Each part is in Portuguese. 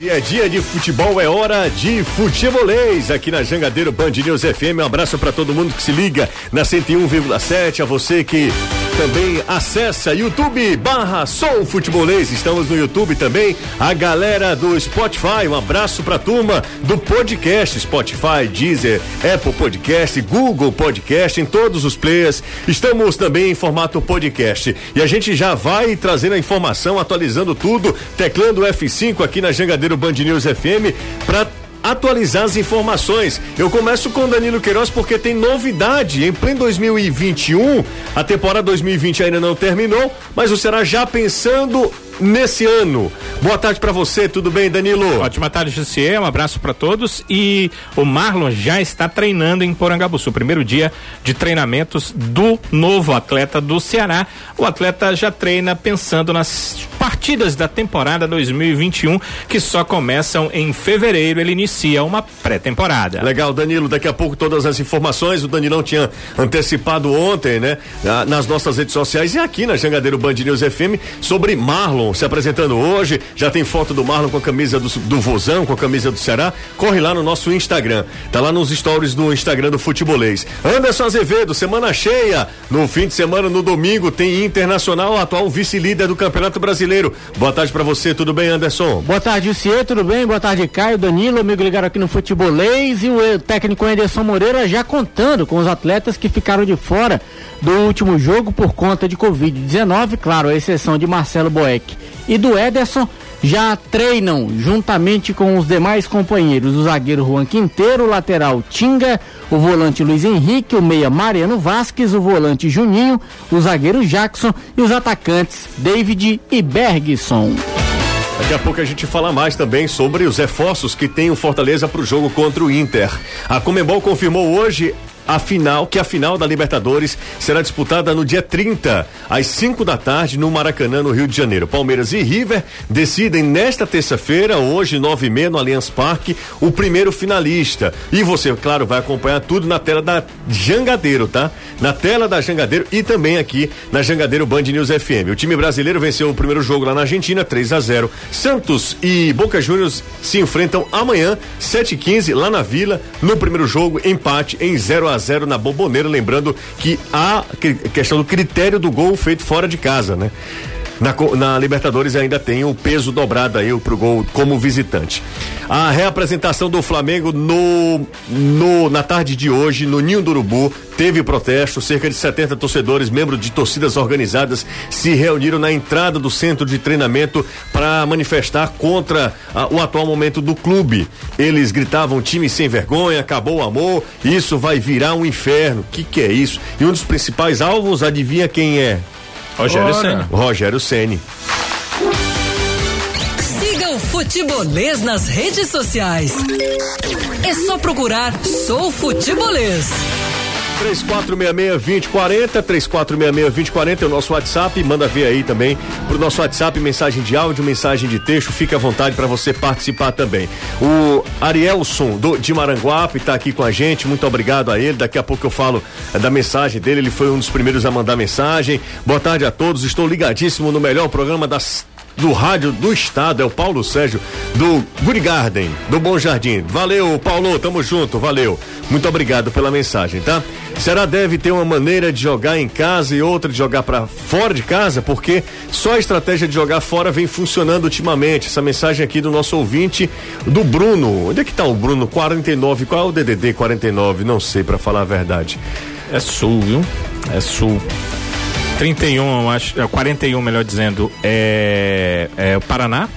É dia de futebol, é hora de futebolês aqui na Jangadeiro Band News FM. Um abraço para todo mundo que se liga na 101,7. A você que também acessa YouTube barra Sou Futebolês. Estamos no YouTube também. A galera do Spotify, um abraço pra turma do podcast Spotify, Deezer, Apple Podcast, Google Podcast, em todos os players. Estamos também em formato podcast. E a gente já vai trazendo a informação, atualizando tudo, teclando F5 aqui na Jangadeiro Band News FM para atualizar as informações. Eu começo com Danilo Queiroz porque tem novidade. Em pleno 2021, a temporada 2020 ainda não terminou, mas o Ceará já pensando nesse ano. Boa tarde para você, tudo bem, Danilo? Ótima tarde, Jussier, um abraço para todos e o Marlon já está treinando em Porangabuçu, primeiro dia de treinamentos do novo atleta do Ceará. O atleta já treina pensando nas partidas da temporada 2021 que só começam em fevereiro, ele inicia uma pré-temporada. Legal, Danilo, daqui a pouco todas as informações, o Danilão tinha antecipado ontem, né, nas nossas redes sociais e aqui na Jangadeiro Band News FM sobre Marlon se apresentando hoje. Já tem foto do Marlon com a camisa do, do Vozão, com a camisa do Ceará. Corre lá no nosso Instagram. Tá lá nos stories do Instagram do Futebolês. Anderson Azevedo, semana cheia. No fim de semana, no domingo, tem Internacional, atual vice-líder do Campeonato Brasileiro. Boa tarde para você, tudo bem, Anderson? Boa tarde, Lucier, tudo bem? Boa tarde, Caio, Danilo, amigo ligado aqui no Futebolês e o técnico Anderson Moreira já contando com os atletas que ficaram de fora do último jogo por conta de Covid-19, claro, a exceção de Marcelo Boeck e do Ederson já treinam juntamente com os demais companheiros, o zagueiro Juan Quinteiro, o lateral Tinga, o volante Luiz Henrique, o meia Mariano Vasquez, o volante Juninho, o zagueiro Jackson e os atacantes David e Bergson. Daqui a pouco a gente fala mais também sobre os reforços que tem o Fortaleza para o jogo contra o Inter. A Comembol confirmou hoje a final, que a final da Libertadores será disputada no dia 30, às 5 da tarde, no Maracanã, no Rio de Janeiro. Palmeiras e River decidem nesta terça-feira, hoje, nove e meia, no Allianz Parque, o primeiro finalista. E você, claro, vai acompanhar tudo na tela da Jangadeiro, tá? Na tela da Jangadeiro e também aqui na Jangadeiro Band News FM. O time brasileiro venceu o primeiro jogo lá na Argentina, 3 a 0 Santos e Boca Juniors se enfrentam amanhã, 7 e 15 lá na Vila, no primeiro jogo, empate em 0 a 0 na Bomboneira, lembrando que a questão do critério do gol feito fora de casa, né? Na, na, Libertadores ainda tem o peso dobrado aí pro gol como visitante. A reapresentação do Flamengo no, no na tarde de hoje no Ninho do Urubu teve protesto, cerca de 70 torcedores, membros de torcidas organizadas, se reuniram na entrada do centro de treinamento para manifestar contra a, o atual momento do clube. Eles gritavam time sem vergonha, acabou o amor, isso vai virar um inferno. Que que é isso? E um dos principais alvos, adivinha quem é? Rogério Ceni. Rogério Ceni. Siga o Futebolês nas redes sociais. É só procurar Sou Futebolês. 3466-2040, 3466-2040 é o nosso WhatsApp. Manda ver aí também pro nosso WhatsApp mensagem de áudio, mensagem de texto. Fique à vontade para você participar também. O Arielson do, de Maranguape está aqui com a gente. Muito obrigado a ele. Daqui a pouco eu falo é, da mensagem dele. Ele foi um dos primeiros a mandar mensagem. Boa tarde a todos. Estou ligadíssimo no melhor programa das do rádio do estado, é o Paulo Sérgio do Good Garden, do Bom Jardim. Valeu, Paulo, tamo junto, valeu. Muito obrigado pela mensagem, tá? Será deve ter uma maneira de jogar em casa e outra de jogar para fora de casa, porque só a estratégia de jogar fora vem funcionando ultimamente. Essa mensagem aqui do nosso ouvinte, do Bruno. Onde é que tá o Bruno? 49. Qual é o DDD 49? Não sei, para falar a verdade. É sul, viu? É sul. 31, acho, 41, é, melhor dizendo, é, é o Paraná.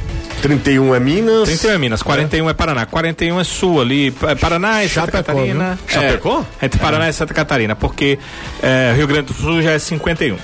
31 é Minas. 31 é Minas, 41 é, é Paraná. 41 é Sul ali. É Paraná e Santa Catarina. Viu? Chapecó? É, entre Paraná é. e Santa Catarina, porque é, Rio Grande do Sul já é 51.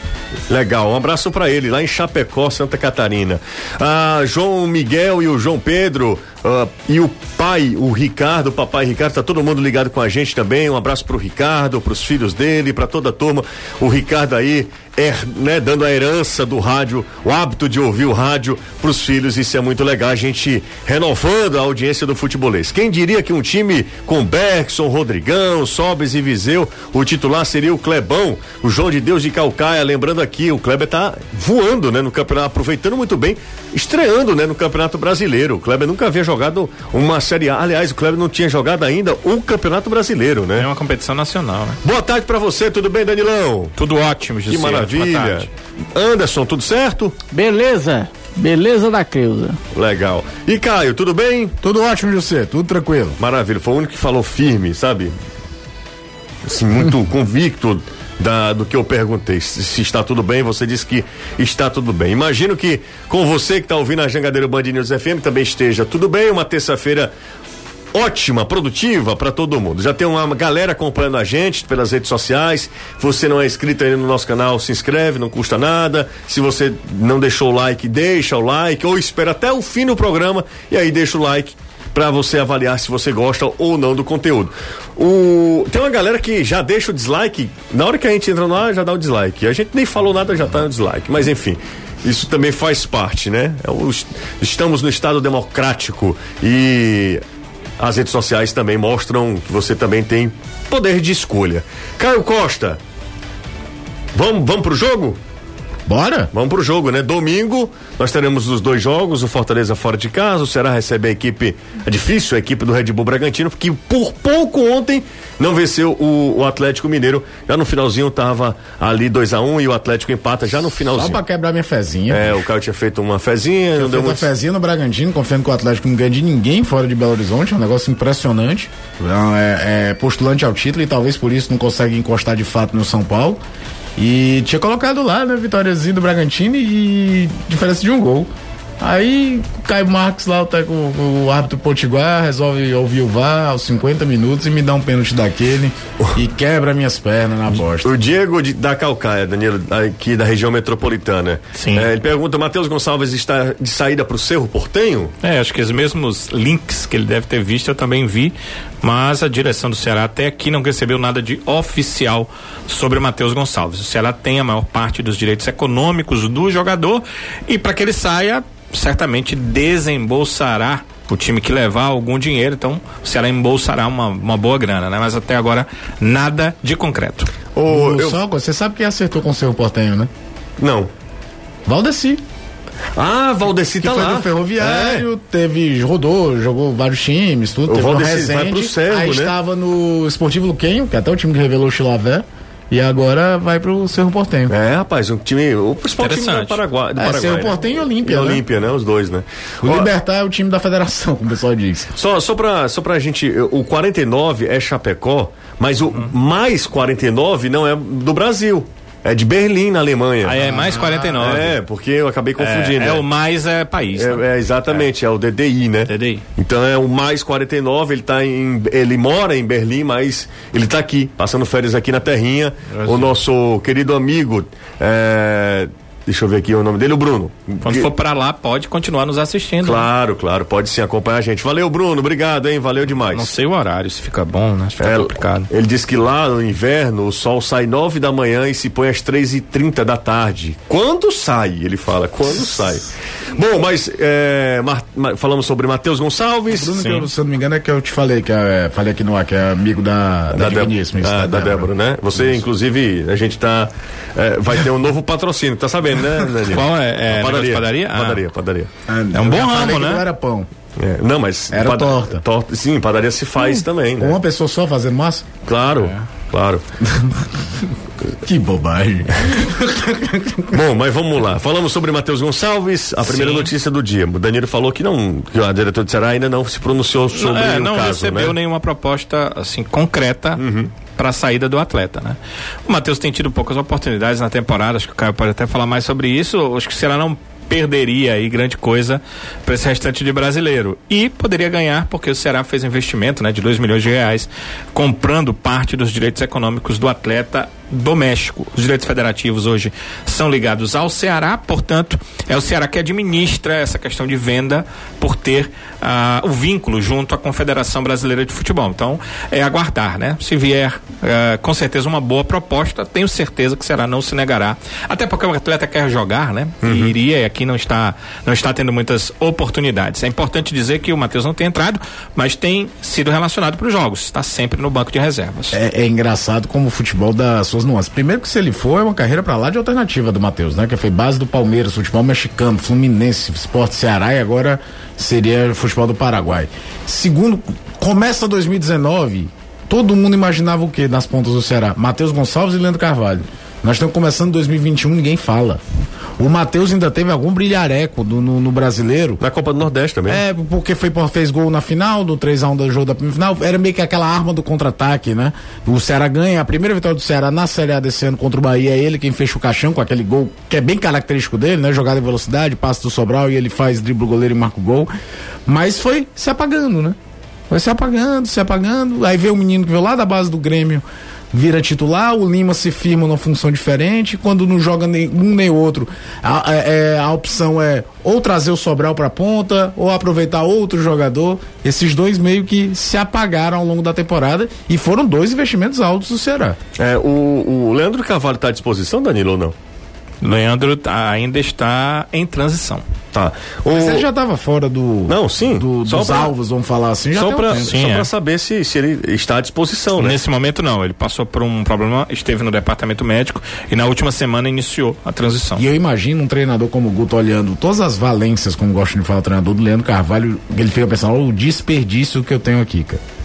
Legal, um abraço para ele lá em Chapecó, Santa Catarina. Ah, João Miguel e o João Pedro Uh, e o pai, o Ricardo, o papai Ricardo, tá todo mundo ligado com a gente também. Um abraço pro Ricardo, pros filhos dele, para toda a turma. O Ricardo aí er, né, dando a herança do rádio, o hábito de ouvir o rádio para os filhos. Isso é muito legal. A gente renovando a audiência do futebolês. Quem diria que um time com Bergson, Rodrigão, Sobes e Viseu, o titular seria o Clebão, o João de Deus de Calcaia. Lembrando aqui, o Kleber tá voando, né, no campeonato, aproveitando muito bem, estreando, né, no Campeonato Brasileiro. O Kleber nunca havia jogado uma Série A. Aliás, o Kleber não tinha jogado ainda o Campeonato Brasileiro, né? É uma competição nacional, né? Boa tarde para você, tudo bem, Danilão? Tudo ótimo, José. Que maravilha. Anderson, tudo certo? Beleza. Beleza da Creuza. Legal. E Caio, tudo bem? Tudo ótimo, José, tudo tranquilo. Maravilha. Foi o único que falou firme, sabe? Assim, muito convicto da, do que eu perguntei. Se, se, está tudo bem, você disse que está tudo bem. Imagino que com você que está ouvindo a Jangadeiro Band News FM também esteja tudo bem. Uma terça-feira ótima, produtiva para todo mundo. Já tem uma galera acompanhando a gente pelas redes sociais. Você não é inscrito ainda no nosso canal, se inscreve, não custa nada. Se você não deixou o like, deixa o like ou espera até o fim do programa e aí deixa o like para você avaliar se você gosta ou não do conteúdo. O... Tem uma galera que já deixa o dislike, na hora que a gente entra ar já dá o dislike. A gente nem falou nada, já tá no dislike. Mas enfim, isso também faz parte, né? É estamos no Estado democrático e as redes sociais também mostram que você também tem poder de escolha. Caio Costa, vamos, vamos pro jogo? Bora? Vamos pro jogo, né? Domingo nós teremos os dois jogos, o Fortaleza fora de casa, o Ceará recebe a equipe, é difícil a equipe do Red Bull Bragantino, porque por pouco ontem não venceu o, o Atlético Mineiro, já no finalzinho tava ali 2 a 1 um, e o Atlético empata já no finalzinho. Só pra quebrar minha fezinha. É, o Caio tinha feito uma fezinha, não deu muito... uma fezinha no Bragantino, confiando que o Atlético não ganha de ninguém fora de Belo Horizonte, é um negócio impressionante. É, é postulante ao título e talvez por isso não consegue encostar de fato no São Paulo. E tinha colocado lá, né, vitóriazinha do Bragantino e diferença de um gol. Aí o Caio Marques lá, o, o árbitro Potiguar, resolve ouvir o VAR aos 50 minutos e me dá um pênalti daquele e quebra minhas pernas na bosta. O Diego de, da Calcaia, Danilo, aqui da região metropolitana. Sim. É, ele pergunta: Matheus Gonçalves está de saída para o Cerro Portenho? É, acho que os mesmos links que ele deve ter visto eu também vi, mas a direção do Ceará até aqui não recebeu nada de oficial sobre o Matheus Gonçalves. O Ceará tem a maior parte dos direitos econômicos do jogador e para que ele saia certamente desembolsará o time que levar algum dinheiro, então o Ceará embolsará uma, uma boa grana, né? Mas até agora nada de concreto. Ô, eu... Só, você sabe quem acertou com o seu Portenho, né? Não. Valdeci. Ah, Valdeci tá foi lá. do Ferroviário, é. teve, rodou, jogou vários times, tudo. O teve Valdeci vai pro Cerro, aí né? estava no Esportivo Luquenho, que é até o time que revelou o Chilavé. E agora vai pro Cerro Portenho. É, rapaz, um time. O principal time do Paraguai. Do é, Paraguai Cerro né? Portenho e Olímpia. E né? Olímpia, né? Os dois, né? O Ó, Libertar é o time da federação, como o pessoal diz. Só, só, pra, só pra gente. O 49 é Chapecó, mas o uhum. mais 49 não é do Brasil. É de Berlim, na Alemanha. Aí é mais 49. É, porque eu acabei confundindo. É, é o mais é país. É, né? é exatamente, é. é. o DDI, né? DDI. Então é o mais 49, ele tá em. Ele mora em Berlim, mas ele tá aqui, passando férias aqui na terrinha. Brasil. O nosso querido amigo. É, Deixa eu ver aqui o nome dele, o Bruno. Quando que... for para lá, pode continuar nos assistindo. Claro, né? claro, pode sim acompanhar a gente. Valeu, Bruno, obrigado, hein? Valeu demais. Não sei o horário, se fica bom, né? Se fica é, complicado. Ele disse que lá no inverno o sol sai nove da manhã e se põe às três e trinta da tarde. Quando sai? Ele fala, quando sai. Bom, mas é, mar, mar, falamos sobre Matheus Gonçalves. Bruno, que eu, se eu não me engano, é que eu te falei, que é, falei aqui no ar, que é amigo da, da, da, Débora, da, da Débora, né? Você, Isso. inclusive, a gente tá. É, vai ter um novo patrocínio, tá sabendo, né, Danilo? Qual é? é padaria. padaria? Ah. Padaria, padaria. Ah, é um bom ramo, né? Não era pão. É, não, mas. Era pad... torta. torta. Sim, padaria se faz hum, também, né? Uma pessoa só fazendo massa? Claro, é. claro. que bobagem. Bom, mas vamos lá. Falamos sobre Matheus Gonçalves, a primeira Sim. notícia do dia. O Danilo falou que não, que a diretora de Ceará ainda não se pronunciou sobre é, o não caso, recebeu né? nenhuma proposta assim concreta. Uhum para a saída do atleta, né? O Matheus tem tido poucas oportunidades na temporada, acho que o Caio pode até falar mais sobre isso. Acho que o Ceará não perderia aí grande coisa para esse restante de brasileiro e poderia ganhar porque o Ceará fez investimento, né, de 2 milhões de reais comprando parte dos direitos econômicos do atleta doméstico. Os direitos federativos hoje são ligados ao Ceará, portanto, é o Ceará que administra essa questão de venda por ter ah, o vínculo junto à Confederação Brasileira de Futebol. Então, é aguardar, né? Se vier ah, com certeza uma boa proposta, tenho certeza que o Ceará não se negará. Até porque o atleta quer jogar, né? Uhum. E iria e aqui não está, não está tendo muitas oportunidades. É importante dizer que o Matheus não tem entrado, mas tem sido relacionado para os jogos. Está sempre no banco de reservas. É, é engraçado como o futebol dá suas nuances. Primeiro que se ele for, é uma carreira para lá de alternativa do Matheus, né? Que foi base do Palmeiras, futebol mexicano, Fluminense, Esporte Ceará e agora seria futebol do Paraguai. Segundo, começa 2019, todo mundo imaginava o quê nas pontas do Ceará? Matheus Gonçalves e Leandro Carvalho. Nós estamos começando 2021, ninguém fala. O Matheus ainda teve algum brilhareco do, no, no, brasileiro. Na Copa do Nordeste também. É, porque foi, fez gol na final, do 3x1 do jogo da final. Era meio que aquela arma do contra-ataque, né? O Ceará ganha. A primeira vitória do Ceará na Série A desse ano contra o Bahia é ele quem fecha o caixão com aquele gol que é bem característico dele, né? Jogada em velocidade, passe do Sobral e ele faz drible o goleiro e marca o gol. Mas foi se apagando, né? Foi se apagando, se apagando. Aí veio o menino que veio lá da base do Grêmio vira titular, o Lima se firma numa função diferente, quando não joga nem um nem outro, a, a, é, a opção é ou trazer o Sobral para ponta, ou aproveitar outro jogador. Esses dois meio que se apagaram ao longo da temporada e foram dois investimentos altos do Ceará. É, o, o Leandro Cavalho está à disposição, Danilo, ou não? Leandro ainda está em transição. Tá. O... Mas ele já estava fora do. Não, sim. Do, dos pra... alvos, vamos falar assim. Já só para um é. saber se, se ele está à disposição, né? Nesse momento não. Ele passou por um problema, esteve no departamento médico e na última semana iniciou a transição. E eu imagino um treinador como o Guto olhando todas as valências, como gosta de falar o treinador do Leandro Carvalho, ele fica pensando, oh, o desperdício que eu tenho aqui, cara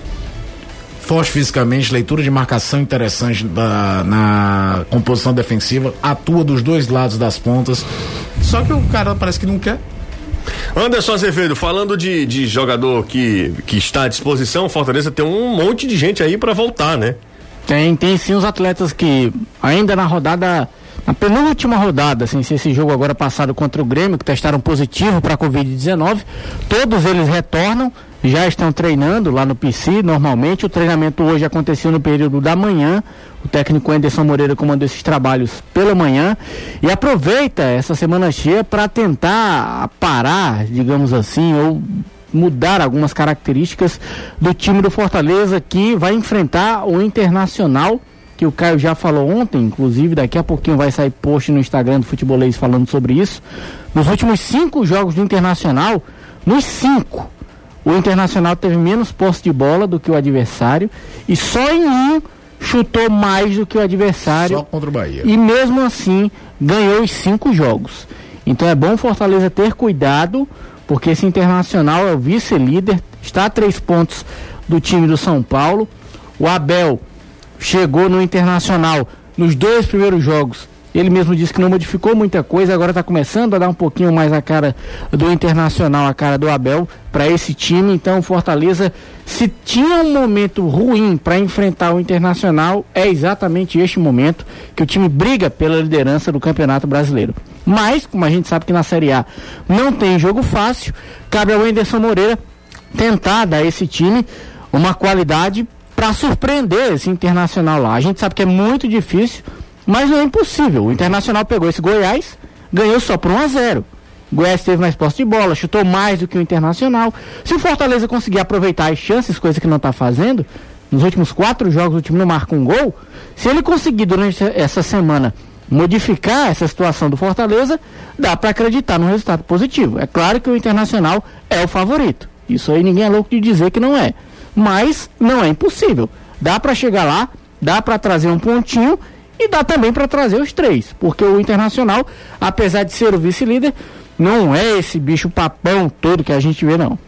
forte fisicamente, leitura de marcação interessante da, na composição defensiva, atua dos dois lados das pontas. Só que o cara parece que não quer. Anderson Azevedo, falando de, de jogador que, que está à disposição, Fortaleza tem um monte de gente aí para voltar, né? Tem, tem sim os atletas que ainda na rodada, na penúltima rodada, assim, se esse jogo agora passado contra o Grêmio, que testaram positivo para a Covid-19, todos eles retornam já estão treinando lá no PC normalmente. O treinamento hoje aconteceu no período da manhã. O técnico Anderson Moreira comandou esses trabalhos pela manhã e aproveita essa semana cheia para tentar parar, digamos assim, ou mudar algumas características do time do Fortaleza que vai enfrentar o Internacional que o Caio já falou ontem, inclusive daqui a pouquinho vai sair post no Instagram do Futebolês falando sobre isso. Nos últimos cinco jogos do Internacional, nos cinco, o Internacional teve menos posse de bola do que o adversário e só em um chutou mais do que o adversário. Só contra o Bahia. E mesmo assim ganhou os cinco jogos. Então é bom Fortaleza ter cuidado, porque esse Internacional é o vice-líder, está a três pontos do time do São Paulo. O Abel chegou no Internacional nos dois primeiros jogos ele mesmo disse que não modificou muita coisa, agora está começando a dar um pouquinho mais a cara do Internacional, a cara do Abel para esse time. Então, Fortaleza, se tinha um momento ruim para enfrentar o Internacional, é exatamente este momento que o time briga pela liderança do Campeonato Brasileiro. Mas, como a gente sabe que na Série A não tem jogo fácil, cabe ao Anderson Moreira tentar dar a esse time uma qualidade para surpreender esse Internacional lá. A gente sabe que é muito difícil mas não é impossível. O Internacional pegou esse Goiás, ganhou só por 1 a 0 o Goiás teve mais posse de bola, chutou mais do que o Internacional. Se o Fortaleza conseguir aproveitar as chances, coisa que não está fazendo, nos últimos quatro jogos o time não marca um gol. Se ele conseguir durante essa semana modificar essa situação do Fortaleza, dá para acreditar no resultado positivo. É claro que o Internacional é o favorito. Isso aí ninguém é louco de dizer que não é. Mas não é impossível. Dá para chegar lá, dá para trazer um pontinho e dá também para trazer os três, porque o Internacional, apesar de ser o vice-líder, não é esse bicho papão todo que a gente vê, não.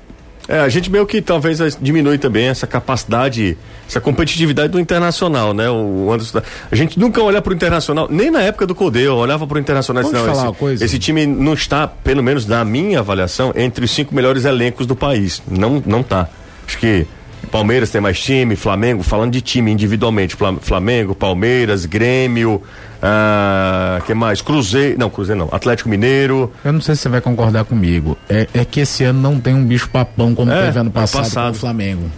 É, a gente meio que talvez diminui também essa capacidade, essa competitividade do internacional, né? O Anderson, a gente nunca olha para o internacional, nem na época do Codê, eu olhava para o internacional e falar esse, uma coisa? esse time não está, pelo menos na minha avaliação, entre os cinco melhores elencos do país. Não, não tá. Acho que Palmeiras tem mais time, Flamengo, falando de time individualmente, Flamengo, Palmeiras, Grêmio, ah, que mais? Cruzeiro, não, Cruzeiro não, Atlético Mineiro. Eu não sei se você vai concordar comigo. É, é que esse ano não tem um bicho papão como é, teve ano passado, passado. com o Flamengo.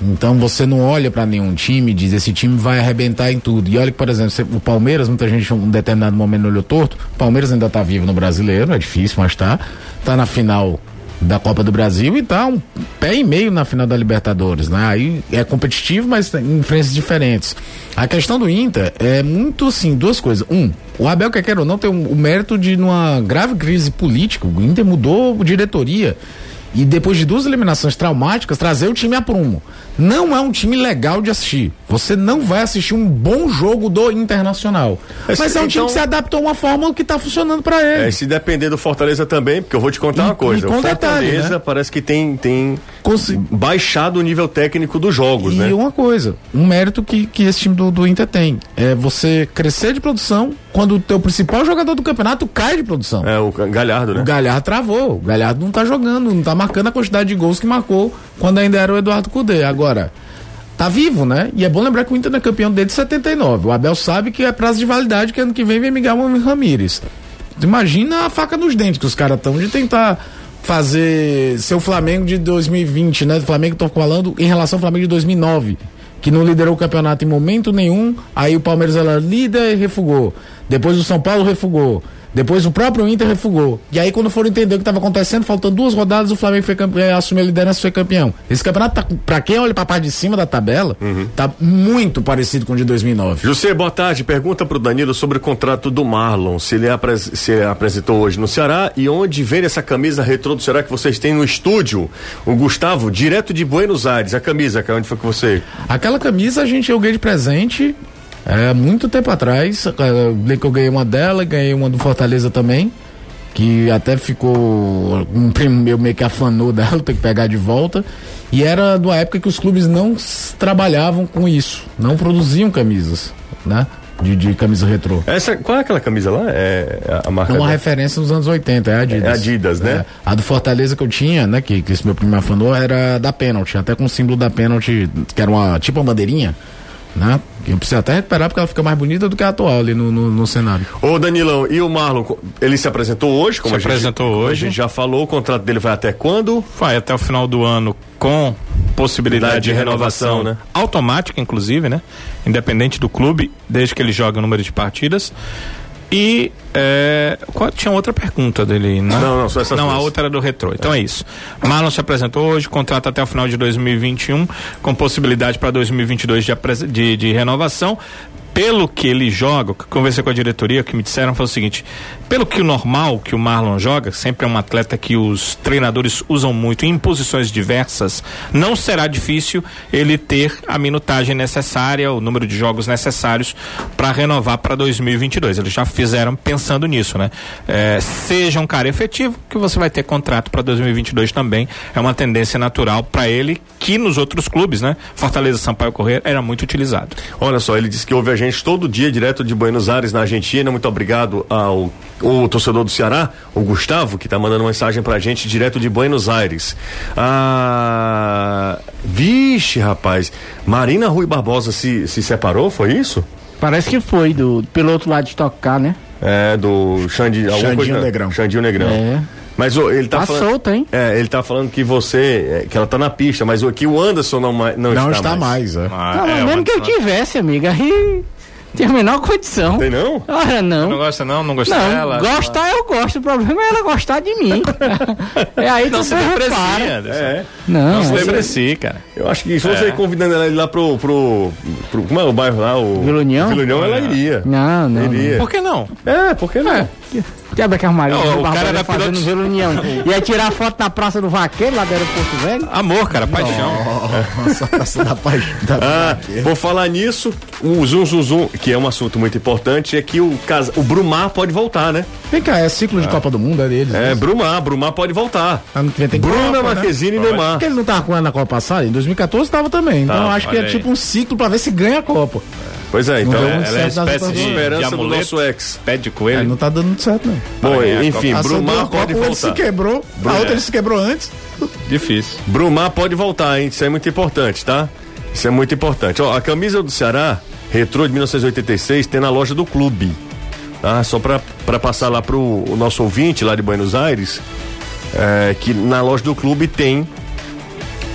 Então você não olha para nenhum time e diz esse time vai arrebentar em tudo. E olha que, por exemplo, o Palmeiras, muita gente em um determinado momento olhou torto. O Palmeiras ainda tá vivo no brasileiro, é difícil, mas tá. Tá na final da Copa do Brasil e tá um pé e meio na final da Libertadores, né? Aí é competitivo, mas em frentes diferentes. A questão do Inter é muito assim, duas coisas. Um, o Abel quer queira ou não tem um, o mérito de numa grave crise política, o Inter mudou diretoria e depois de duas eliminações traumáticas, trazer o time a prumo. Não é um time legal de assistir. Você não vai assistir um bom jogo do Internacional. Mas, Mas é um então, time que se adaptou a uma fórmula que está funcionando para ele. É, se depender do Fortaleza também, porque eu vou te contar e, uma coisa. o Fortaleza detalhe, né? parece que tem, tem baixado o nível técnico dos jogos, e né? E uma coisa, um mérito que, que esse time do, do Inter tem é você crescer de produção quando o teu principal jogador do campeonato cai de produção. É, o Galhardo, né? O Galhardo travou. O Galhardo não tá jogando, não tá marcando a quantidade de gols que marcou quando ainda era o Eduardo Cudê. Agora, tá vivo, né? E é bom lembrar que o Inter é campeão desde 79. O Abel sabe que é prazo de validade que ano que vem vem Miguel Ramírez. Imagina a faca nos dentes que os caras estão de tentar fazer seu Flamengo de 2020, né? O Flamengo tô falando em relação ao Flamengo de 2009 que não liderou o campeonato em momento nenhum. Aí o Palmeiras era líder e refugou. Depois o São Paulo refugou. Depois o próprio Inter refugou. E aí, quando foram entender o que estava acontecendo, faltando duas rodadas, o Flamengo foi campeão, eh, assumiu a liderança e foi campeão. Esse campeonato, tá, pra quem olha pra parte de cima da tabela, uhum. tá muito parecido com o de 2009. José, boa tarde. Pergunta pro Danilo sobre o contrato do Marlon. Se ele, apres, se apresentou hoje no Ceará e onde vem essa camisa retrô do Ceará que vocês têm no estúdio. O Gustavo, direto de Buenos Aires. A camisa, onde foi que você. Aquela camisa a gente eu ganhei de presente é, muito tempo atrás, é, que eu ganhei uma dela, ganhei uma do Fortaleza também, que até ficou. Um primo meu meio que afanou dela, tem que pegar de volta. E era de uma época que os clubes não trabalhavam com isso, não produziam camisas, né? De, de camisa retrô. Essa, qual é aquela camisa lá? É a marca. É uma referência dos anos 80, é Adidas. É Adidas, né? É. A do Fortaleza que eu tinha, né? Que, que esse meu primo afanou, era da Penalty, até com o símbolo da Penalty, que era uma tipo uma bandeirinha né? Eu preciso até recuperar porque ela fica mais bonita do que a atual ali no, no, no cenário. Ô Danilão, e o Marlon, ele se apresentou hoje? Como se apresentou gente, hoje. A gente já falou, o contrato dele vai até quando? Vai até o final do ano com possibilidade de, de renovação, renovação, né? Automática, inclusive, né? Independente do clube, desde que ele jogue o número de partidas. E é, qual, tinha outra pergunta dele, né? Não, não, só essa Não, a outra era do retrô. Então é. é isso. Marlon se apresentou hoje, contrato até o final de 2021, com possibilidade para 2022 de, de, de renovação pelo que ele joga, que conversei com a diretoria, que me disseram foi o seguinte: pelo que o normal que o Marlon joga, sempre é um atleta que os treinadores usam muito em posições diversas, não será difícil ele ter a minutagem necessária, o número de jogos necessários para renovar para 2022. Eles já fizeram pensando nisso, né? É, seja um cara efetivo, que você vai ter contrato para 2022 também. É uma tendência natural para ele, que nos outros clubes, né? Fortaleza, Sampaio Correr era muito utilizado. Olha só, ele disse que houve a gente todo dia, direto de Buenos Aires, na Argentina. Muito obrigado ao o torcedor do Ceará, o Gustavo, que está mandando mensagem pra gente direto de Buenos Aires. Ah, vixe, rapaz. Marina Rui Barbosa se, se separou, foi isso? Parece que foi, do piloto lá de tocar, né? É, do Xandi, Xandinho coisa, Negrão. Xandinho Negrão. É. Mas oh, ele tá, tá falando, solto, hein? É, ele tá falando que você, é, que ela tá na pista, mas que o Anderson não, não, não está, está mais. mais é. Ah, não, é, mesmo que eu tivesse, amiga, aí tem a menor condição. Tem não? Ora, não. Não gosta não? Não gosta não, dela? Gostar eu gosto. O problema é ela gostar de mim. é aí não se deprecia. É. Não, não se deprecie, cara. Eu acho que se você é. convidando ela lá pro, pro, pro, Como é o bairro lá? O Vila União? Vila União, ela iria. Não, não. Iria. Por que não? É, por que não? É. Quebra que armário. Não, o cara da fazendo piloto... Vila União. Ia tirar foto na Praça do Vaqueiro, lá do aeroporto velho. Amor, cara, paixão. Nossa, Praça da Paixão. Ah, vou falar nisso, o Zum Zum Zum, que é um assunto muito importante, é que o, casa, o Brumar pode voltar, né? Vem cá, é ciclo de ah. Copa do Mundo, é deles. É, Brumar, Brumar pode voltar. Ano que vem tem Bruna, Copa, Marquezine né? e Neymar. Porque ele não tava com na Copa passada? Em 2014 tava também. Então tá, acho que é aí. tipo um ciclo pra ver se ganha a Copa. Pois é, então ela é espécie de, esperança de do nosso ex. Pé de coelho. É, não tá dando muito certo, não. Bom, enfim, Brumar pode voltar. se quebrou, a outra ele se quebrou antes. Difícil. Brumar pode voltar, hein? Isso é muito importante, tá? Isso é muito importante. Ó, a camisa do Ceará, retrô de 1986, tem na loja do clube. Tá? Só para passar lá pro o nosso ouvinte lá de Buenos Aires, é, que na loja do clube tem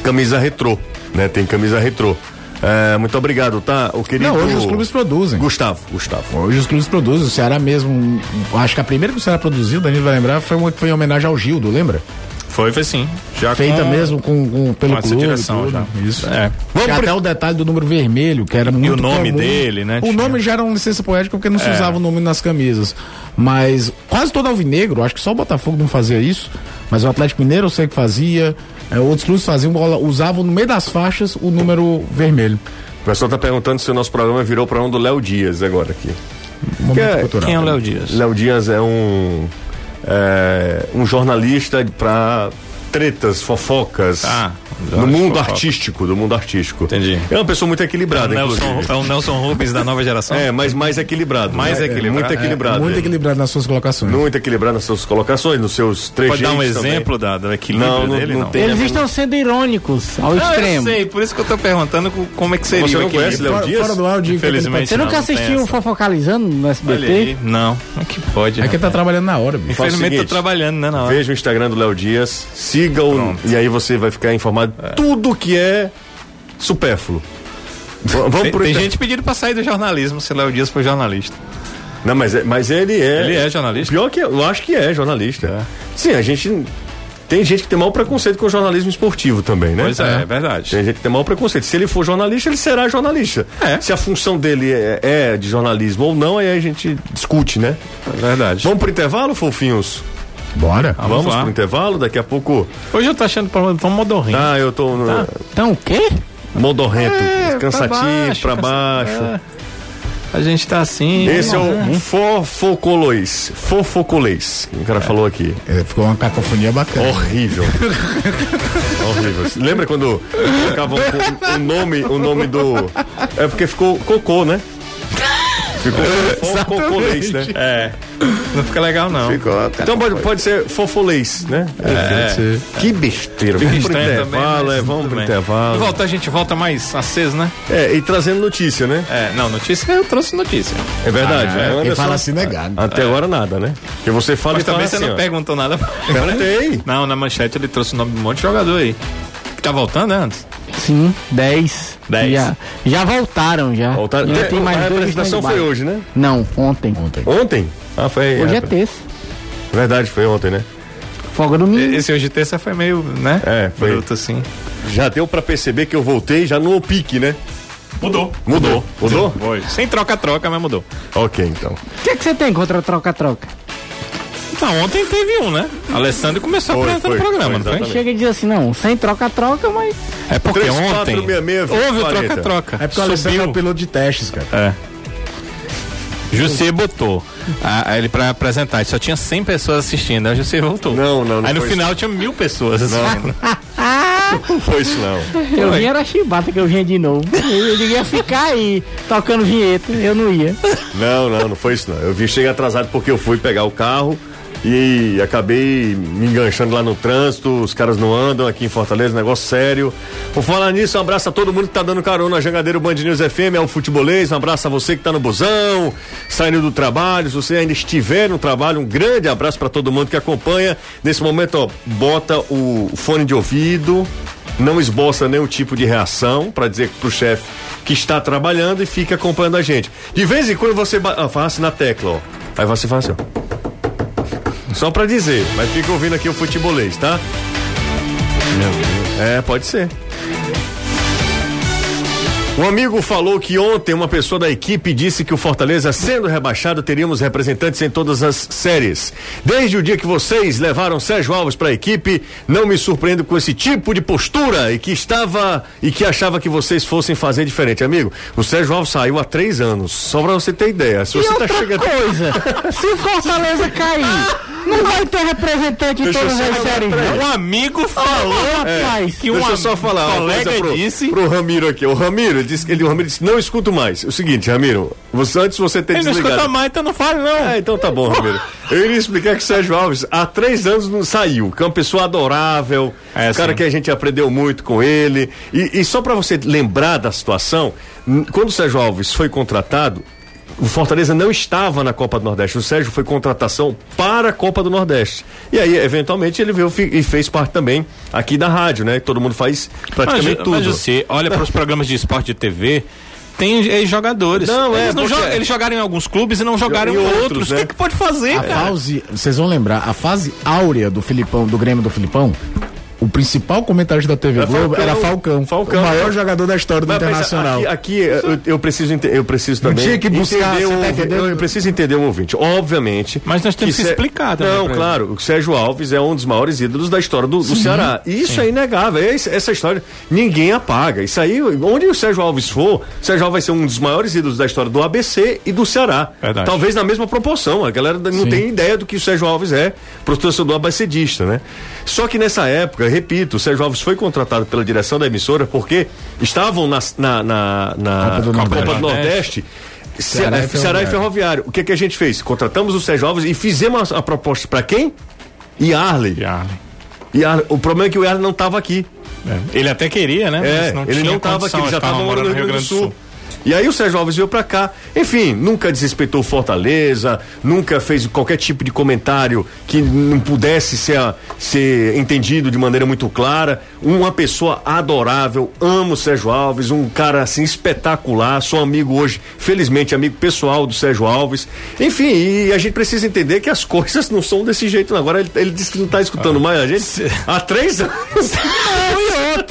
camisa retrô né? Tem camisa retrô. É, muito obrigado, tá? O querido. Não, hoje os clubes produzem. Gustavo, Gustavo. Hoje os clubes produzem. O Ceará mesmo. Acho que a primeira que o Ceará produziu, Danilo vai lembrar, foi uma que foi em homenagem ao Gildo, lembra? Foi, foi sim. Já Feita com- mesmo com, com- pelo com essa clube. direção tudo. já. Isso. É. Tinha até o detalhe do número vermelho, que era muito o nome comum. dele, né, O tinha. nome já era uma licença poética porque não se É. usava o nome nas camisas. Mas quase todo alvinegro, acho que só o Botafogo não fazia isso, mas o Atlético Mineiro eu sei que fazia, é, outros clubes faziam, bola- usavam no meio das faixas o número vermelho. O pessoal tá perguntando se o nosso programa virou para um do Léo Dias agora aqui. Momento é-. Quem é o Léo Dias? Léo Dias é um é, um jornalista para tretas, fofocas Ah, no mundo fofoca. artístico, do mundo artístico. Entendi. É uma pessoa muito equilibrada, Nelson, inclusive. é o Nelson Rubens da nova geração. É, mas mais equilibrado. Mais né? equilibrado. Muito É, equilibrado. Muito ele. equilibrado nas suas colocações. Muito equilibrado nas suas colocações, nos seus trejeitos Pode dar um exemplo da, do equilíbrio Não, não- dele? não Não, tem. Eles É, estão sendo irônicos ao Não, eu extremo. sei, por isso que eu tô perguntando co- como é que seria Você o não conhece. Léo Dias? fora do áudio, Infelizmente. Você nunca assistiu. Fofocalizando no SBT? não, é que pode. É que ele tá trabalhando na hora, bicho. Infelizmente tô trabalhando, né, na hora. Veja o Instagram do Léo Dias, siga-o e aí você vai ficar informado de tudo que é supérfluo. Vamos Tem, tem gente pedindo pra sair do jornalismo se Léo Dias for jornalista. Não, mas, é- mas ele é. Ele é jornalista? Pior que eu acho que é jornalista. Sim, a gente. Tem gente que tem mau preconceito com o jornalismo esportivo também, né? Pois é, é verdade. Tem gente que tem mau preconceito. Se ele for jornalista, ele será jornalista. É. Se a função dele é, é de jornalismo ou não, aí a gente discute, né? É verdade. Vamos pro intervalo, fofinhos? Bora. Vamos, lá. pro intervalo? Daqui a pouco. Hoje eu tô achando pra tão modorrinho. Ah, eu tô no. Então o quê? Modorrento, É, cansativo, baixo, pra baixo. é. A gente tá assim. Esse é o fofocolês. Fofocolês. que O cara falou aqui. É, ficou uma cacofonia bacana. Horrível. Horrível. Lembra quando colocavam o, o nome, o nome do. É porque ficou cocô, né? Ficou fofocolês, né? É. Não fica legal, não. Ficou. Então pode, pode ser fofolês, né? É. Que besteira. Fica Vamos pro estranho também, intervalo, mas é, vamos pro intervalo. Volta, a gente volta mais aceso, né? É, e trazendo notícia, né? É, não, notícia eu trouxe notícia. É verdade. Ah, é, quem Anderson. fala assim negado. Até agora nada, né? Porque você fala Mas e fala também você assim, não ó. perguntou nada. Perguntei. Não, na manchete ele trouxe o nome de um monte de jogador aí. Que tá voltando, né, antes? Sim, 10. Dez. Já, já voltaram já. Voltaram. Ainda Tem- tem mais a representação foi hoje, né? Não, ontem. Ontem. Ontem? Ah, foi. Hoje é é, terça. Verdade, foi ontem, né? Folga domingo. Esse hoje de terça foi meio, né? É, foi. Bruto, assim. Já deu pra perceber que eu voltei já no pique, né? Mudou. Mudou. Mudou? Foi. Sem troca-troca, mas mudou. Ok, então. O que, é que você tem contra troca-troca? Então, ontem teve um, né? Alessandro começou Foi, apresentando foi, o programa, foi, não foi? Chega e diz assim, não, sem troca-troca, mas. É porque 3, ontem 4, 6, 6, houve o 40. troca-troca. É porque o Alessandro é o piloto de testes, cara. É. Jussier botou a, a ele pra apresentar, só tinha 100 pessoas assistindo, aí o Jussier voltou. Não, não, não Aí no final tinha mil pessoas assistindo. Não foi isso, não. Eu vinha era chibata que eu vinha de novo. Eu, ia ficar aí, tocando vinheta, eu não ia. Não, não, não foi isso, não. Eu vi chegar atrasado porque eu fui pegar o carro e acabei me enganchando lá no trânsito. Os caras não andam aqui em Fortaleza, negócio sério. Por falar nisso, um abraço a todo mundo que tá dando carona na Jangadeiro Band News FM, é o futebolês. Um abraço a você que tá no busão, saindo do trabalho. Se você ainda estiver no trabalho, um grande abraço para todo mundo que acompanha. Nesse momento, ó, bota o fone de ouvido, não esboça nenhum tipo de reação para dizer pro chefe que está trabalhando e fica acompanhando a gente. De vez em quando você ah, faz assim na tecla, ó. Aí você faz assim, ó. Só pra dizer, mas fica ouvindo aqui o futebolês, tá? É, pode ser. Um amigo falou que ontem uma pessoa da equipe disse que o Fortaleza, sendo rebaixado, teríamos representantes em todas as séries. Desde o dia que vocês levaram Sérgio Alves para a equipe, não me surpreendo com esse tipo de postura e que estava e que achava que vocês fossem fazer diferente, amigo. O Sérgio Alves saiu há três anos, só pra você ter ideia. Se E você tá outra chegando. coisa, se o Fortaleza cair, não vai ter representante eu todas as séries. Um amigo falou rapaz. que um Deixa eu só falar uma colega coisa pro, disse. pro Ramiro aqui. O Ramiro, disse, ele, o Ramiro disse, não escuto mais. O seguinte, Ramiro, você, antes você ter Ele não escuta mais, então não fala, não. Ah, então tá bom, Ramiro. Eu iria explicar que o Sérgio Alves há três anos não saiu, que é uma pessoa adorável, É, um cara sim. que a gente aprendeu muito com ele. E, e só pra você lembrar da situação, quando o Sérgio Alves foi contratado, o Fortaleza não estava na Copa do Nordeste. O Sérgio foi contratação para a Copa do Nordeste. E aí, eventualmente, ele veio e fez parte também aqui da rádio, né? Todo mundo faz praticamente mas, tudo. mas você olha para os programas de esporte de TV, tem jogadores. Não, é, eles, não porque- jogam- eles jogaram em alguns clubes e não jogaram em outros, outros. O né? que, que pode fazer, A cara? fase, vocês vão lembrar, a fase áurea do Filipão, do Grêmio do Filipão, o principal comentarista da TV Era Globo Falcão. era Falcão, Falcão. o maior jogador da história do Mas- mas Internacional. Aqui, aqui, eu, eu preciso eu preciso também tinha que buscar, entender o tá entendendo? eu, preciso entender o ouvinte. Obviamente. Mas nós temos que Sé- explicar também Não, claro. O Sérgio Alves é um dos maiores ídolos da história do, do Ceará. E isso é inegável. É essa história ninguém apaga. Isso aí, onde o Sérgio Alves for, o Sérgio Alves vai ser um dos maiores ídolos da história do ABC e do Ceará. Verdade. Talvez na mesma proporção. A galera não Sim. tem ideia do que o Sérgio Alves é pro torcedor abacedista, né? Só que nessa época, repito, o Sérgio Alves foi contratado pela direção da emissora porque estavam na, na, na, na Copa do Copa Nordeste. do Nordeste. Ceará Ceará, e e Ferroviário. Ferroviário. O que, que a gente fez? Contratamos o Sérgio Alves e fizemos a, a proposta para quem? Yarley. Yarley. Yarley. O problema é que o Yarley não estava aqui. É. Ele até queria, né? É, Mas ele não estava aqui, ele já estava morando no Rio Grande do Sul. E aí o Sérgio Alves veio pra cá. Enfim, nunca desrespeitou Fortaleza, nunca fez qualquer tipo de comentário que não pudesse ser, ser entendido de maneira muito clara. Uma pessoa adorável, amo o Sérgio Alves, um cara assim espetacular. Sou amigo hoje, felizmente, amigo pessoal do Sérgio Alves. Enfim, e a gente precisa entender que as coisas não são desse jeito. Agora ele, ele disse que não tá escutando mais a gente há três anos.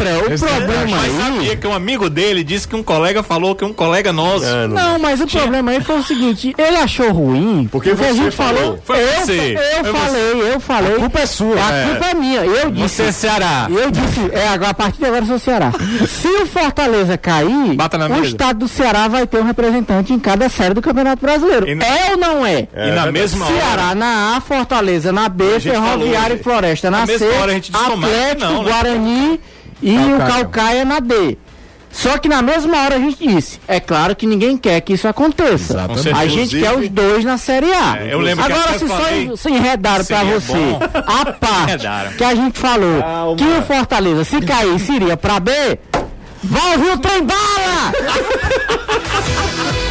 Não, outra, o problema Mas aí. sabia que um amigo dele disse que um colega falou que um colega nosso. É, Não, mas o problema aí foi o seguinte, ele achou ruim. Porque a você gente falou. falou. Foi eu, você. eu Foi falei, eu falei. A culpa é sua. A É. culpa é minha. Eu disse. Você é Ceará. Eu disse, é, agora, a partir de agora eu sou Ceará. Se o Fortaleza cair, Bata na o mesa. estado do Ceará vai ter um representante em cada série do Campeonato Brasileiro. Na- É ou não é? e na mesma hora. Ceará na A, Fortaleza na B, Ferroviária e Floresta na, Na C, mesma hora a gente disse tomate, Atlético, não, né? Guarani e o Calcaia. Calcaia na D. Só que na mesma hora a gente disse, é claro que ninguém quer que isso aconteça. Exatamente. A gente quer os dois na Série A. É, eu lembro que Agora, até se falei, só se enredaram pra você bom. a parte Enredaram. que a gente falou Calma. que o Fortaleza, se cair, seria pra B, vai ouvir o trem bala!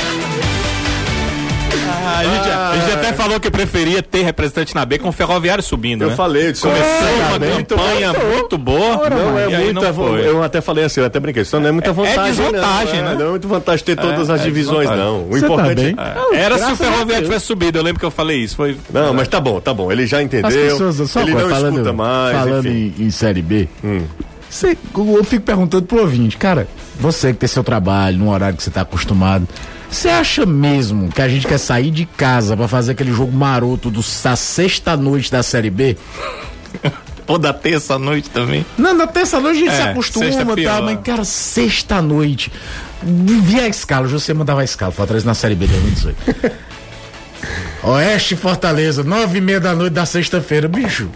Ah, a, gente, a gente até falou que preferia ter representante na B com o Ferroviário subindo, Eu né? falei, disse, Começando uma muito campanha muito boa. Não é muita não foi. Eu até falei assim, eu até brinquei, isso não é muita vantagem. desvantagem, não, é, né? Não é muita vantagem ter todas as é divisões, não. O Você tá importante bem? É, Era se o Ferroviário tivesse subido, eu lembro que eu falei isso. Foi... Não, mas tá bom, tá bom. Ele já entendeu. As pessoas, só ele não falando, escuta mais, falando enfim. em, em Série B, Hum. você- eu fico perguntando pro ouvinte, cara, você que tem seu trabalho, num horário que você tá acostumado, você acha mesmo que a gente quer sair de casa pra fazer aquele jogo maroto do, da sexta-noite da Série B? Ou da terça-noite também. Não, na terça-noite a gente É, se acostuma e tal, mas, cara, sexta-noite. Via a escala, José mandava a escala, Fortaleza na Série B de 2018. Oeste Fortaleza, nove e meia da noite da sexta-feira, bicho.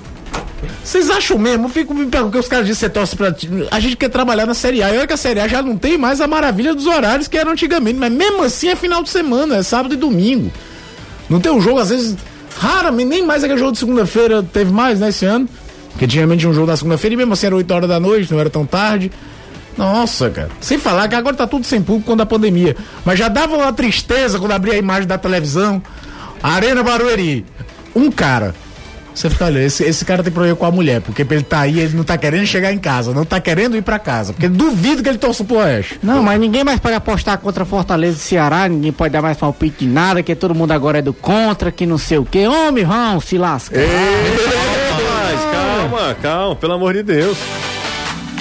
Vocês acham mesmo? Eu fico me perguntando, os caras dizem que você torce pra. A gente quer trabalhar na Série A. E olha que a Série A já não tem mais a maravilha dos horários que eram antigamente. Mas mesmo assim é final de semana, é sábado e domingo. Não tem um jogo, às vezes, raramente, nem mais aquele jogo de segunda-feira teve mais, né, esse ano. Porque tinha um jogo na segunda-feira e mesmo assim era 8 horas da noite, não era tão tarde. Nossa, cara. Sem falar que agora tá tudo sem público quando a pandemia. Mas já dava uma tristeza quando abria a imagem da televisão. Arena Barueri. Um cara. Você fica olhando, esse, esse cara tem problema com a mulher, porque ele tá aí, ele não tá querendo chegar em casa, não tá querendo ir pra casa, porque duvido que ele torça pro Oeste. Não, mas ninguém mais pode apostar contra Fortaleza e Ceará, ninguém pode dar mais palpite de nada, que todo mundo agora é do contra, que não sei o quê. Homem, vão se lascar. Ei, calma, calma, pelo amor de Deus.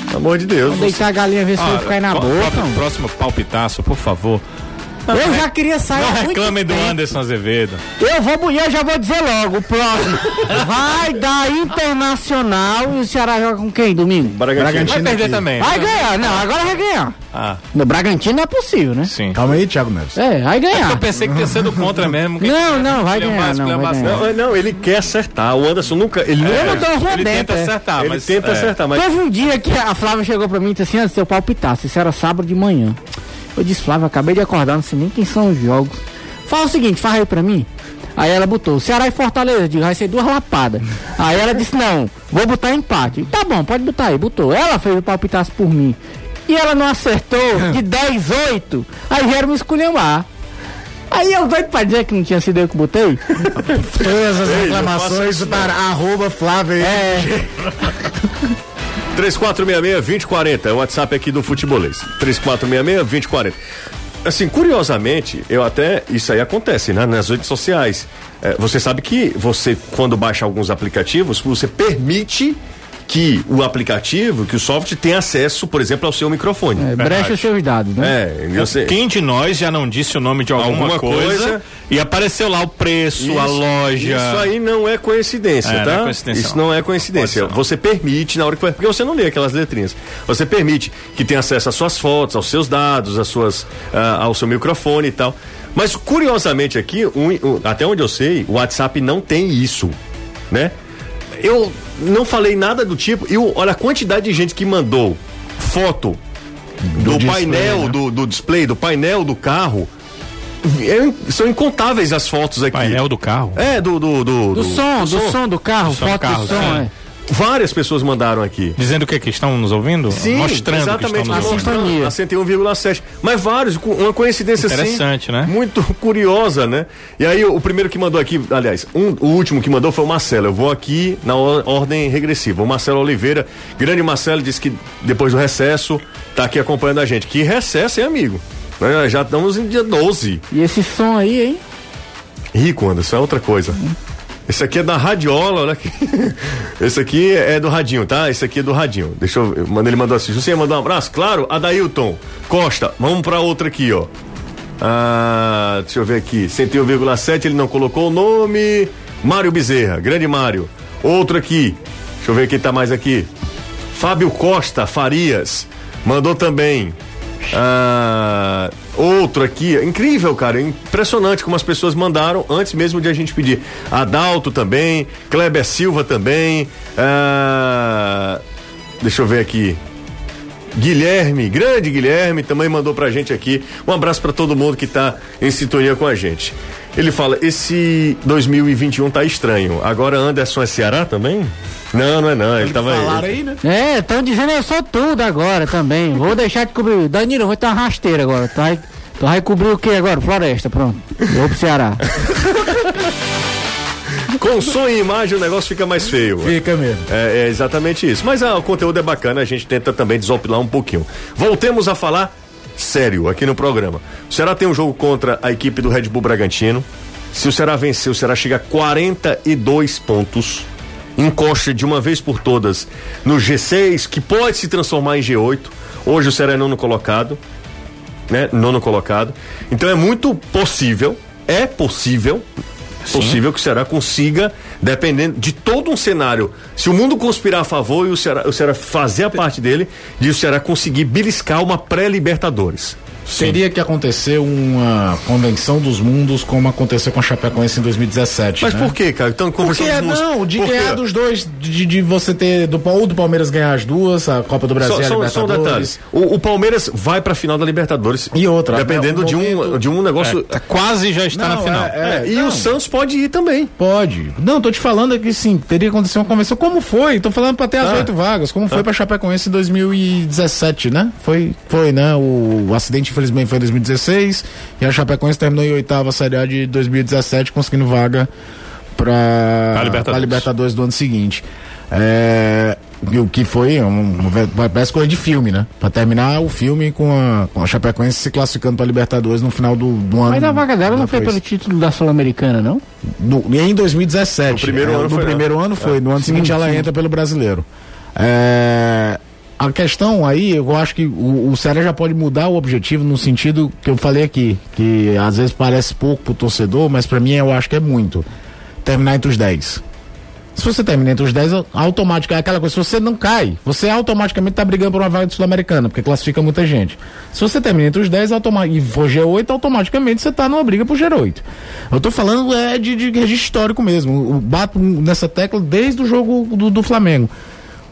Pelo amor de Deus. Vou deitar a galinha ver se vai ficar aí na boca. pró- Próximo palpitaço, por favor. Eu já queria sair Não reclamem do tempo. Anderson Azevedo. Eu vou mulher, já vou dizer logo, o próximo. Vai dar Internacional e o Ceará joga com quem domingo? Bragantino. Vai perder aqui. também. Vai ganhar, não, agora vai ganhar. Ah, No Bragantino não é possível, né? sim. Calma aí, Thiago Neves. É, vai Eu ganhar. pensei que tinha sido contra mesmo. Não, não, vai ganhar, não, vai ganhar. Não, não, ele quer acertar. O Anderson nunca. Ele Eu nunca. não dou uma Ele tenta denta. acertar, ele mas tenta é. acertar, mas. Teve um dia que a Flávia chegou pra mim e disse assim, antes seu palpitasse, isso era sábado de manhã. Eu disse, Flávia, acabei de acordar, não sei nem quem são os jogos. Fala o seguinte, faz aí pra mim. Aí ela botou, Ceará e Fortaleza, eu digo, vai ser duas lapadas. Aí ela disse, não, vou botar empate. Tá bom, pode botar aí, botou. Ela fez o palpitasse por mim. E ela não acertou de 10, 8. Aí vieram me esculhambar. Aí Aí eu doido pra dizer que não tinha sido eu que botei. Todas as reclamações para arroba Flávio. É, 3466-2040 é o WhatsApp aqui do Futebolês. 3466-2040. Assim, curiosamente, eu até. Isso aí acontece, né? Nas redes sociais. É, você sabe que você, quando baixa alguns aplicativos, você permite que o aplicativo, que o software tenha acesso, por exemplo, ao seu microfone. é, brecha os seus dados, né? É, e você. Quem de nós já não disse o nome de alguma, Alguma coisa, coisa. e apareceu lá o preço, a loja. Isso aí não é coincidência, É, tá? não é coincidência, isso não. é coincidência. Não. Você permite na hora que porque você não lê aquelas letrinhas. Você permite que tenha acesso às suas fotos, aos seus dados, às suas, ah, ao seu microfone e tal. Mas curiosamente aqui, um- um- até onde eu sei, o WhatsApp não tem isso, né? Eu não falei nada do tipo. E olha a quantidade de gente que mandou foto do, display, painel, né? do, do display, do painel do carro. É- são incontáveis as fotos aqui. Painel do carro. É, do. Do, do, Do, som, do som do carro, som do foto carro, do som, é. Várias pessoas mandaram aqui. Dizendo o que? Que estão nos ouvindo? Mostrando exatamente, que estão nos ouvindo. mostrando sintonia. a 101,7. Mas vários, uma coincidência Interessante, assim. né? Muito curiosa, né? E aí, o, primeiro que mandou aqui, aliás, um- o último que mandou foi o Marcelo. Eu vou aqui na or- ordem regressiva. O Marcelo Oliveira, grande Marcelo, disse que depois do recesso, tá aqui acompanhando a gente. Que recesso, hein, amigo? Nós Já estamos em dia 12. E esse som aí, hein? Rico, Anderson, é outra coisa. Esse aqui é da radiola, aqui. Esse aqui é do radinho, tá? Esse aqui é do radinho. Deixa eu Ele mandou assim. Você mandou um abraço? Claro, Adailton Costa. Vamos pra outra aqui, ó. Ah, deixa eu ver aqui. 101,7, ele não colocou o nome. Mário Bezerra, grande Mário. Outro aqui. Deixa eu ver quem tá mais aqui. Fábio Costa Farias. Mandou também. Ah, outro aqui, incrível, cara, impressionante como as pessoas mandaram antes mesmo de a gente pedir. Adalto também, Kleber Silva também. ah, deixa eu ver aqui. Guilherme, grande Guilherme, também mandou pra gente aqui. Um abraço pra todo mundo que tá em sintonia com a gente. Ele fala: esse 2021 tá estranho. Agora Anderson é Ceará também? Não, não é não. Ele tava Falaram aí, né? É, estão dizendo eu sou tudo agora também. Vou deixar de cobrir. Danilo, vou ter uma rasteira agora. Tu vai, tu vai cobrir o que agora? Floresta, pronto. Eu vou pro Ceará. Com som e imagem o negócio fica mais feio. Fica mesmo. É, é exatamente isso. Mas ah, o conteúdo é bacana, a gente tenta também desopilar um pouquinho. Voltemos a falar sério aqui no programa. O Ceará tem um jogo contra a equipe do Red Bull Bragantino. Se o Ceará vencer, o Ceará chega a 42 pontos. Encosta de uma vez por todas no G6, que pode se transformar em G8. Hoje o Ceará é nono colocado né? Nono colocado. Então é muito possível, é possível, possível que o Ceará consiga, dependendo de todo um cenário, se o mundo conspirar a favor e o Ceará, o Ceará fazer a parte dele, de o Ceará conseguir beliscar uma pré-Libertadores. Teria que acontecer uma convenção dos mundos como aconteceu com a Chapecoense em 2017. Mas né? por que, cara? Então, Porque conversando com os- não, de por quê? ganhar dos dois, de, de você ter do, ou do Palmeiras ganhar as duas, a Copa do Brasil Só, e a só, só um Libertadores. detalhe. O, o Palmeiras vai pra final da Libertadores. E outra, Dependendo é, o de, um, momento- de um negócio. É, quase já está na Não, final. é, É, e não. o Santos pode ir também. Pode. Não, tô te falando aqui sim, teria que acontecer uma convenção. Como foi? Tô falando pra ter as Ah. oito vagas. Como foi pra Chapecoense em 2017, né? Foi, foi, né? O, o acidente, infelizmente, foi em 2016. E a Chapecoense terminou em oitava Série A de 2017, conseguindo vaga pra, Pra Libertadores. Libertadores do ano seguinte. É, o que foi um, um, parece coisa de filme, né? Pra terminar o filme com a, com a Chapecoense se classificando pra Libertadores no final do, do ano. Mas a vaga dela não foi pelo título da Sul-Americana, não? No, em 2017. No primeiro É, ano no foi, primeiro não. ano foi. No ano Sim, seguinte ela sim. entra pelo brasileiro. É, a questão aí, eu acho que o, o Ceará já pode mudar o objetivo no sentido que eu falei aqui, que às vezes parece pouco pro torcedor, mas pra mim eu acho que é muito. Terminar entre os 10. Se você termina entre os 10, automático, é aquela coisa, se você não cai, você automaticamente tá brigando por uma vaga de Sul-Americana, porque classifica muita gente. Se você termina entre os 10 automa e for G8, automaticamente você tá numa briga por G8. Eu tô falando é de, de registro histórico mesmo. Eu bato nessa tecla desde o jogo do, do Flamengo.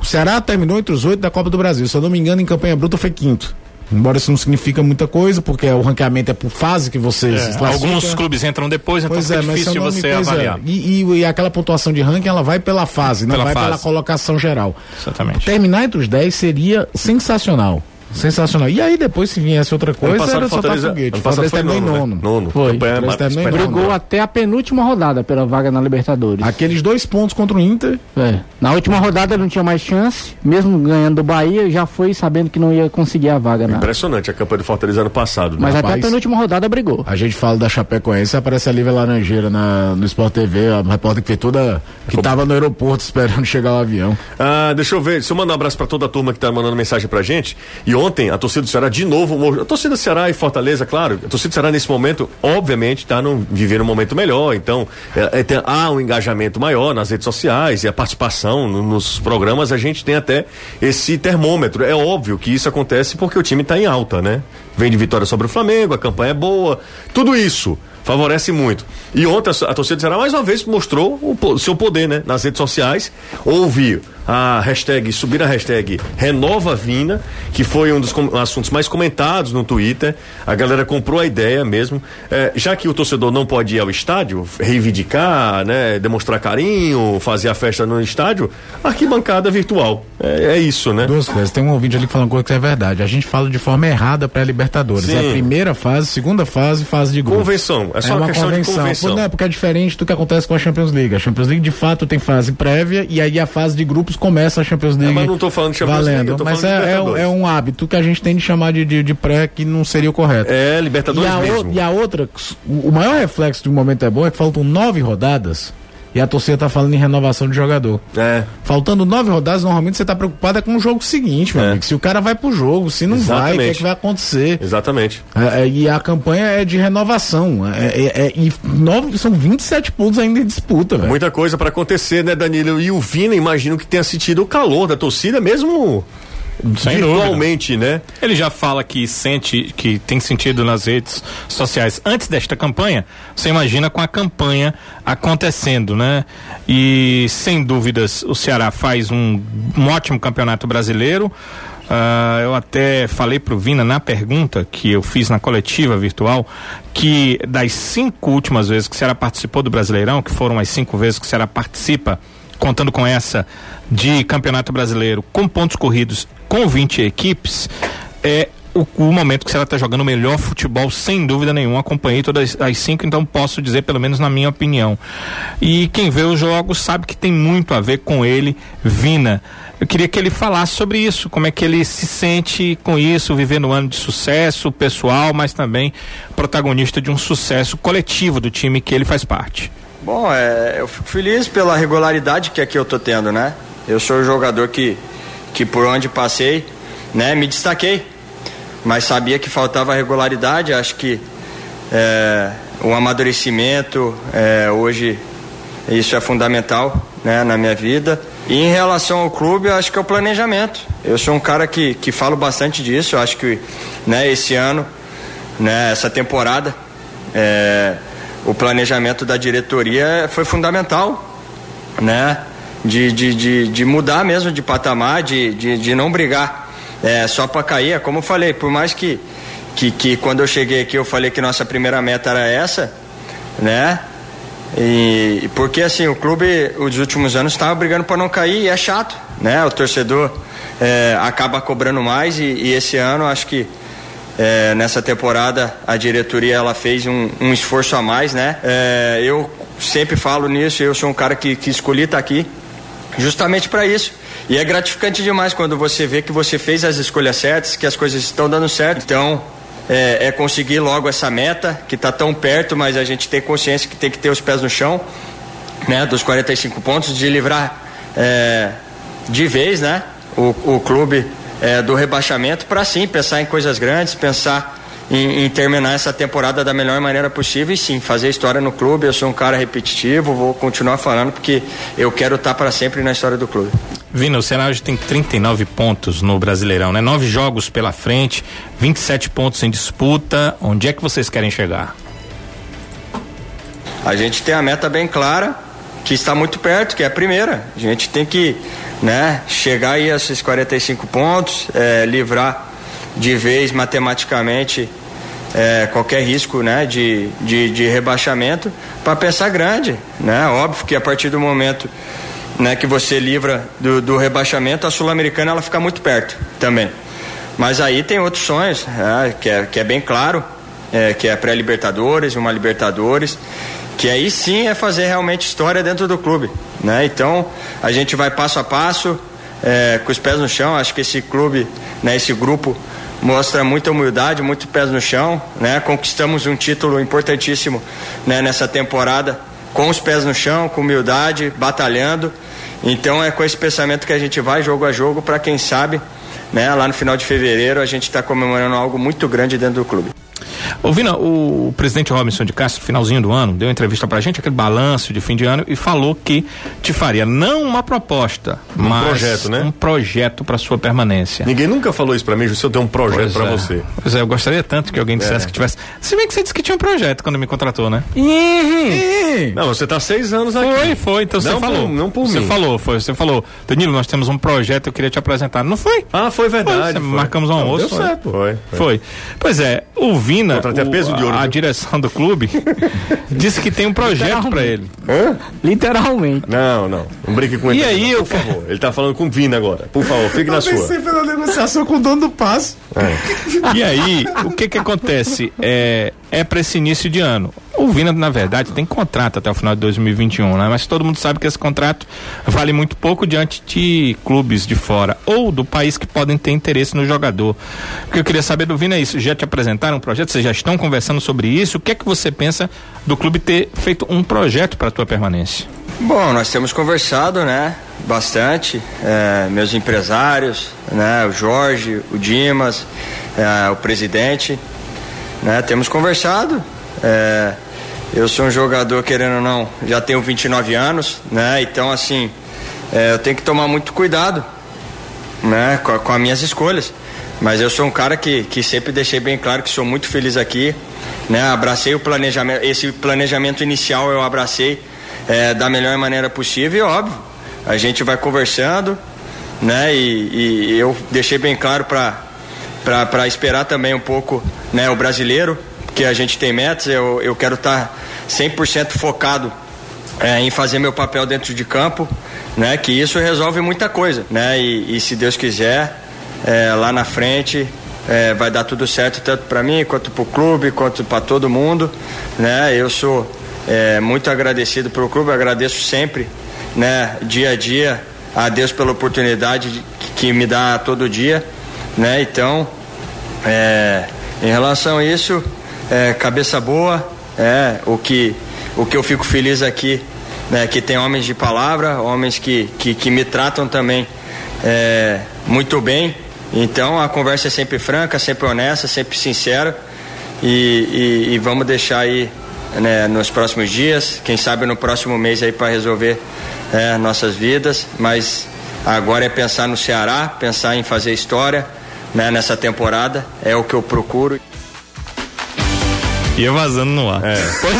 O Ceará terminou entre os oito da Copa do Brasil. Se eu não me engano, em campanha bruta foi quinto. Embora isso não significa muita coisa, porque o ranqueamento é por fase que você É, alguns clubes entram depois, então Pois é, difícil nome, você é. avaliar. E, e- e aquela pontuação de ranking, ela vai pela fase, não Pela vai fase. pela colocação geral. Exatamente. Terminar entre os 10 seria sensacional. Sensacional. E aí depois se viesse outra coisa, passado era Fortaleza- foguete. ano passado Fortaleza foi terminou em nono, né? nono. Nono. Foi. Campanha. Brigou até a penúltima rodada pela vaga na Libertadores. Aqueles dois pontos contra o Inter, É. Na última rodada não tinha mais chance, mesmo ganhando do Bahia, já foi sabendo que não ia conseguir a vaga na. Impressionante a campanha do Fortaleza ano passado. né? Mas até a rapaz. penúltima rodada brigou. a gente fala da Chapecoense, aparece a Lívia Laranjeira na, no Sport TV, a repórter que fez toda. que tava no aeroporto esperando chegar o avião. Ah, deixa eu ver, deixa eu mandar um abraço pra toda a turma que tá mandando mensagem pra gente. E ontem, a torcida do Ceará, de novo, a torcida do Ceará e Fortaleza, claro, a torcida do Ceará nesse momento, obviamente, tá num, vivendo um momento melhor. Então, é, é, tem- há um engajamento maior nas redes sociais e a participação no- nos programas, a gente tem até esse termômetro. É óbvio que isso acontece porque o time tá em alta, né? Vem de vitória sobre o Flamengo, a campanha é boa, tudo isso favorece muito. E ontem a, torcida do Ceará mais uma vez mostrou o seu poder, né? Nas redes sociais. Houve a hashtag, subir a hashtag Renova Vina, que foi um dos assuntos mais comentados no Twitter. A galera comprou a ideia mesmo. É, já que o torcedor não pode ir ao estádio, reivindicar, né? Demonstrar carinho, fazer a festa no estádio, arquibancada virtual. É, é isso, né? Duas coisas. Tem um ouvinte ali que fala uma coisa que é verdade. A gente fala de forma errada pra Libertadores. Sim. É a primeira fase, segunda fase, fase de grupo. Convenção. É só uma questão de convenção. Não, é porque é diferente do que acontece com a Champions League. A Champions League, de fato, tem fase prévia e aí a fase de grupos começa a Champions League. mas não tô falando de Champions valendo. League, mas é, é, um- é um hábito que a gente tem de chamar de, de, de pré que não seria o correto. É, E Libertadores a, o- e a outra, o o maior reflexo de um momento é bom é que faltam nove rodadas e a torcida tá falando em renovação de jogador. É. Faltando nove rodadas, normalmente você tá preocupado é com o jogo seguinte, meu É. amigo. Se o cara vai pro jogo, se não vai, o que, é Exatamente. que vai acontecer? Exatamente. É, é, e a campanha é de renovação. É, é- e nove, são 27 pontos ainda em disputa, velho. Muita coisa pra acontecer, né, Danilo? E o Vina, imagino que tenha sentido o calor da torcida, mesmo Sem virtualmente, né? Ele já fala que sente, que tem sentido nas redes sociais antes desta campanha. Você imagina com a campanha acontecendo, né? E sem dúvidas o Ceará faz um, um ótimo campeonato brasileiro. Ah, eu até falei pro Vina na pergunta que eu fiz na coletiva virtual que das cinco últimas vezes que o Ceará participou do Brasileirão, que foram as cinco vezes que o Ceará participa, contando com essa de Campeonato Brasileiro com pontos corridos com 20 equipes, é o, o momento que o Ceará está jogando o melhor futebol, sem dúvida nenhuma. Acompanhei todas as cinco, então posso dizer, pelo menos na minha opinião. E quem vê os jogos sabe que tem muito a ver com ele, Vina. Eu queria que ele falasse sobre isso, como é que ele se sente com isso, vivendo um ano de sucesso pessoal, mas também protagonista de um sucesso coletivo do time que ele faz parte. Bom, é, eu fico feliz pela regularidade que aqui eu tô tendo, né? Eu sou o jogador que, que por onde passei, né, me destaquei. Mas sabia que faltava regularidade, acho que é, o amadurecimento é, hoje isso é fundamental né, na minha vida. E em relação ao clube, acho que é o planejamento. Eu sou um cara que, que falo bastante disso. Acho que né, esse ano, né, essa temporada, é, o planejamento da diretoria foi fundamental, né? De, de, de, de mudar mesmo de patamar, de, de, de não brigar é, só para cair. É como eu falei, por mais que, que, que quando eu cheguei aqui eu falei que nossa primeira meta era essa, né? E, porque assim, o clube, os últimos anos, estava brigando para não cair e é chato, né? O torcedor é, acaba cobrando mais e, e esse ano acho que é, nessa temporada a diretoria ela fez um, um esforço a mais, né? É, eu sempre falo nisso, eu sou um cara que, que escolhi estar aqui justamente para isso. E é gratificante demais quando você vê que você fez as escolhas certas, que as coisas estão dando certo. Então, é, é conseguir logo essa meta, que está tão perto, mas a gente tem consciência que tem que ter os pés no chão, né? Dos 45 pontos, de livrar é, de vez, né? O, o clube é, do rebaixamento, para sim pensar em coisas grandes, pensar em, em, terminar essa temporada da melhor maneira possível e sim fazer história no clube. Eu sou um cara repetitivo, vou continuar falando porque eu quero estar para sempre na história do clube. Vina, o Ceará hoje tem 39 pontos no Brasileirão, né? Nove jogos pela frente, 27 pontos em disputa. Onde é que vocês querem chegar? A gente tem a meta bem clara, que está muito perto, que é a primeira. A gente tem que né, chegar aí a esses 45 pontos, é, livrar de vez matematicamente é, qualquer risco né, de, de, de rebaixamento para pensar grande. Né? Óbvio que a partir do momento né, que você livra do, do rebaixamento, a Sul-Americana ela fica muito perto também. Mas aí tem outros sonhos, é, que, é, que é bem claro, é, que é pré-Libertadores, uma Libertadores, que aí sim é fazer realmente história dentro do clube, né? Então a gente vai passo a passo, é, com os pés no chão. Acho que esse clube, né, esse grupo mostra muita humildade, muito pés no chão, né? Conquistamos um título importantíssimo, né, nessa temporada com os pés no chão, com humildade, batalhando. Então é com esse pensamento que a gente vai jogo a jogo para quem sabe, né, lá no final de fevereiro a gente está comemorando algo muito grande dentro do clube. Ouvindo o presidente Robinson de Castro, finalzinho do ano, deu entrevista pra gente, aquele balanço de fim de ano, e falou que te faria não uma proposta, um mas projeto, né? um projeto para sua permanência. Ninguém nunca falou isso pra mim, se eu tenho um projeto para é. você. Pois é, eu gostaria tanto que alguém dissesse É. que tivesse. Se bem que você disse que tinha um projeto quando me contratou, né? Não, você tá seis anos aqui. Foi, foi, então você Não falou. por- não por você mim. falou, foi, você falou, Danilo, nós temos um projeto, eu queria te apresentar. Não foi? Ah, foi Foi, verdade. você- foi. marcamos um almoço. Deu certo. Foi. Foi. Pois é, o Vina, Contratei a o- peso de ouro, a, viu? direção do clube, disse que tem um projeto para ele. Literalmente. Não, não. Não brinque com E ele. aí, não, eu por favor. Ele tá falando com o Vina agora. Por favor, fique na sua. pela negociação com o dono do passo. E aí, o que que acontece? É, é para esse início de ano. O Vina, na verdade, tem contrato até o final de 2021, né? Mas todo mundo sabe que esse contrato vale muito pouco diante de clubes de fora ou do país que podem ter interesse no jogador. O que eu queria saber do Vina é isso. Já te apresentaram um projeto? Vocês já estão conversando sobre isso? O que é que você pensa do clube ter feito um projeto para a tua permanência? Bom, nós temos conversado, né, bastante, é, meus empresários, né, o Jorge, o Dimas, é, o presidente, né, temos conversado. é, eu sou um jogador, querendo ou não, já tenho 29 anos, né, então assim, é, eu tenho que tomar muito cuidado, né, com, com as minhas escolhas. Mas eu sou um cara que, que sempre deixei bem claro que sou muito feliz aqui, né? Abracei o planejamento, esse planejamento inicial eu abracei eh, da melhor maneira possível, e óbvio. A gente vai conversando, né? E, e eu deixei bem claro para para esperar também um pouco, né? O brasileiro, que a gente tem metas. Eu, eu quero estar 100% focado é, em fazer meu papel dentro de campo, né? Que isso resolve muita coisa, né? E, e se Deus quiser, é, lá na frente é, vai dar tudo certo tanto para mim quanto para o clube, quanto para todo mundo, né? Eu sou é, muito agradecido pelo clube, agradeço sempre, né? Dia a dia a Deus pela oportunidade de- que me dá todo dia, né? Então é, em relação a isso, é, cabeça boa, é, o que, o que eu fico feliz aqui, né, que tem homens de palavra, homens que, que, que me tratam também é, muito bem. Então a conversa é sempre franca, sempre honesta, sempre sincera. E, e- e vamos deixar aí né, nos próximos dias, quem sabe no próximo mês aí para resolver é, nossas vidas. Mas agora é pensar no Ceará, pensar em fazer história né, nessa temporada. É o que eu procuro. Ia vazando no ar. Pois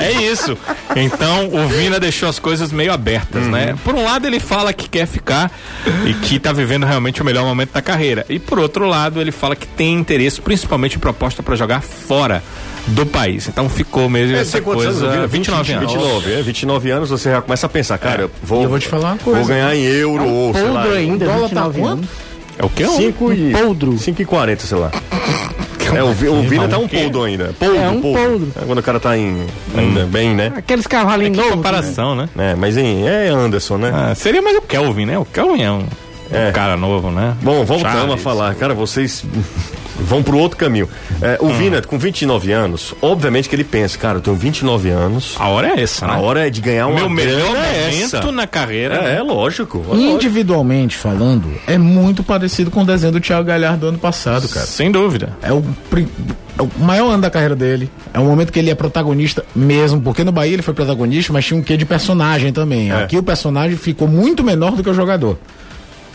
é. é isso. Então o Vina deixou as coisas meio abertas, né? Por um lado ele fala que quer ficar e que tá vivendo realmente o melhor momento da carreira. E por outro lado ele fala que tem interesse, principalmente em proposta para jogar fora do país. Então ficou mesmo É, essa coisa. anos, Vina? 29 anos. 29, é, 29 anos você já começa a pensar, cara, eu vou, eu vou te falar uma coisa. Vou ganhar em euro ou sei lá. Ainda, o dólar 29 tá. É o quê? 5 e poldro. 5 e 40, sei lá. É, o, o Vina tá um poldo ainda. Poldo, É um poldro. É quando o cara tá em, ainda bem, né? Aqueles cavalinhos Que novos. comparação, né? É, mas em, é Anderson, né? Ah, seria mais o Kelvin, né? O Kelvin é um, É. um cara novo, né? Bom, voltamos Charles. a falar. Cara, vocês vão pro outro caminho. É, Hum. o Vina, com 29 anos, obviamente que ele pensa, cara, eu tenho 29 anos, A hora é essa, né? a hora é de ganhar uma Meu melhor é momento essa. na carreira. É, é lógico. é lógico. Individualmente falando, é muito parecido com o desenho do Thiago Galhardo do ano passado, cara. Sem dúvida. É o, é o maior ano da carreira dele. É o momento que ele é protagonista mesmo, porque no Bahia ele foi protagonista, mas tinha um quê de personagem também. É. Aqui o personagem ficou muito menor do que o jogador.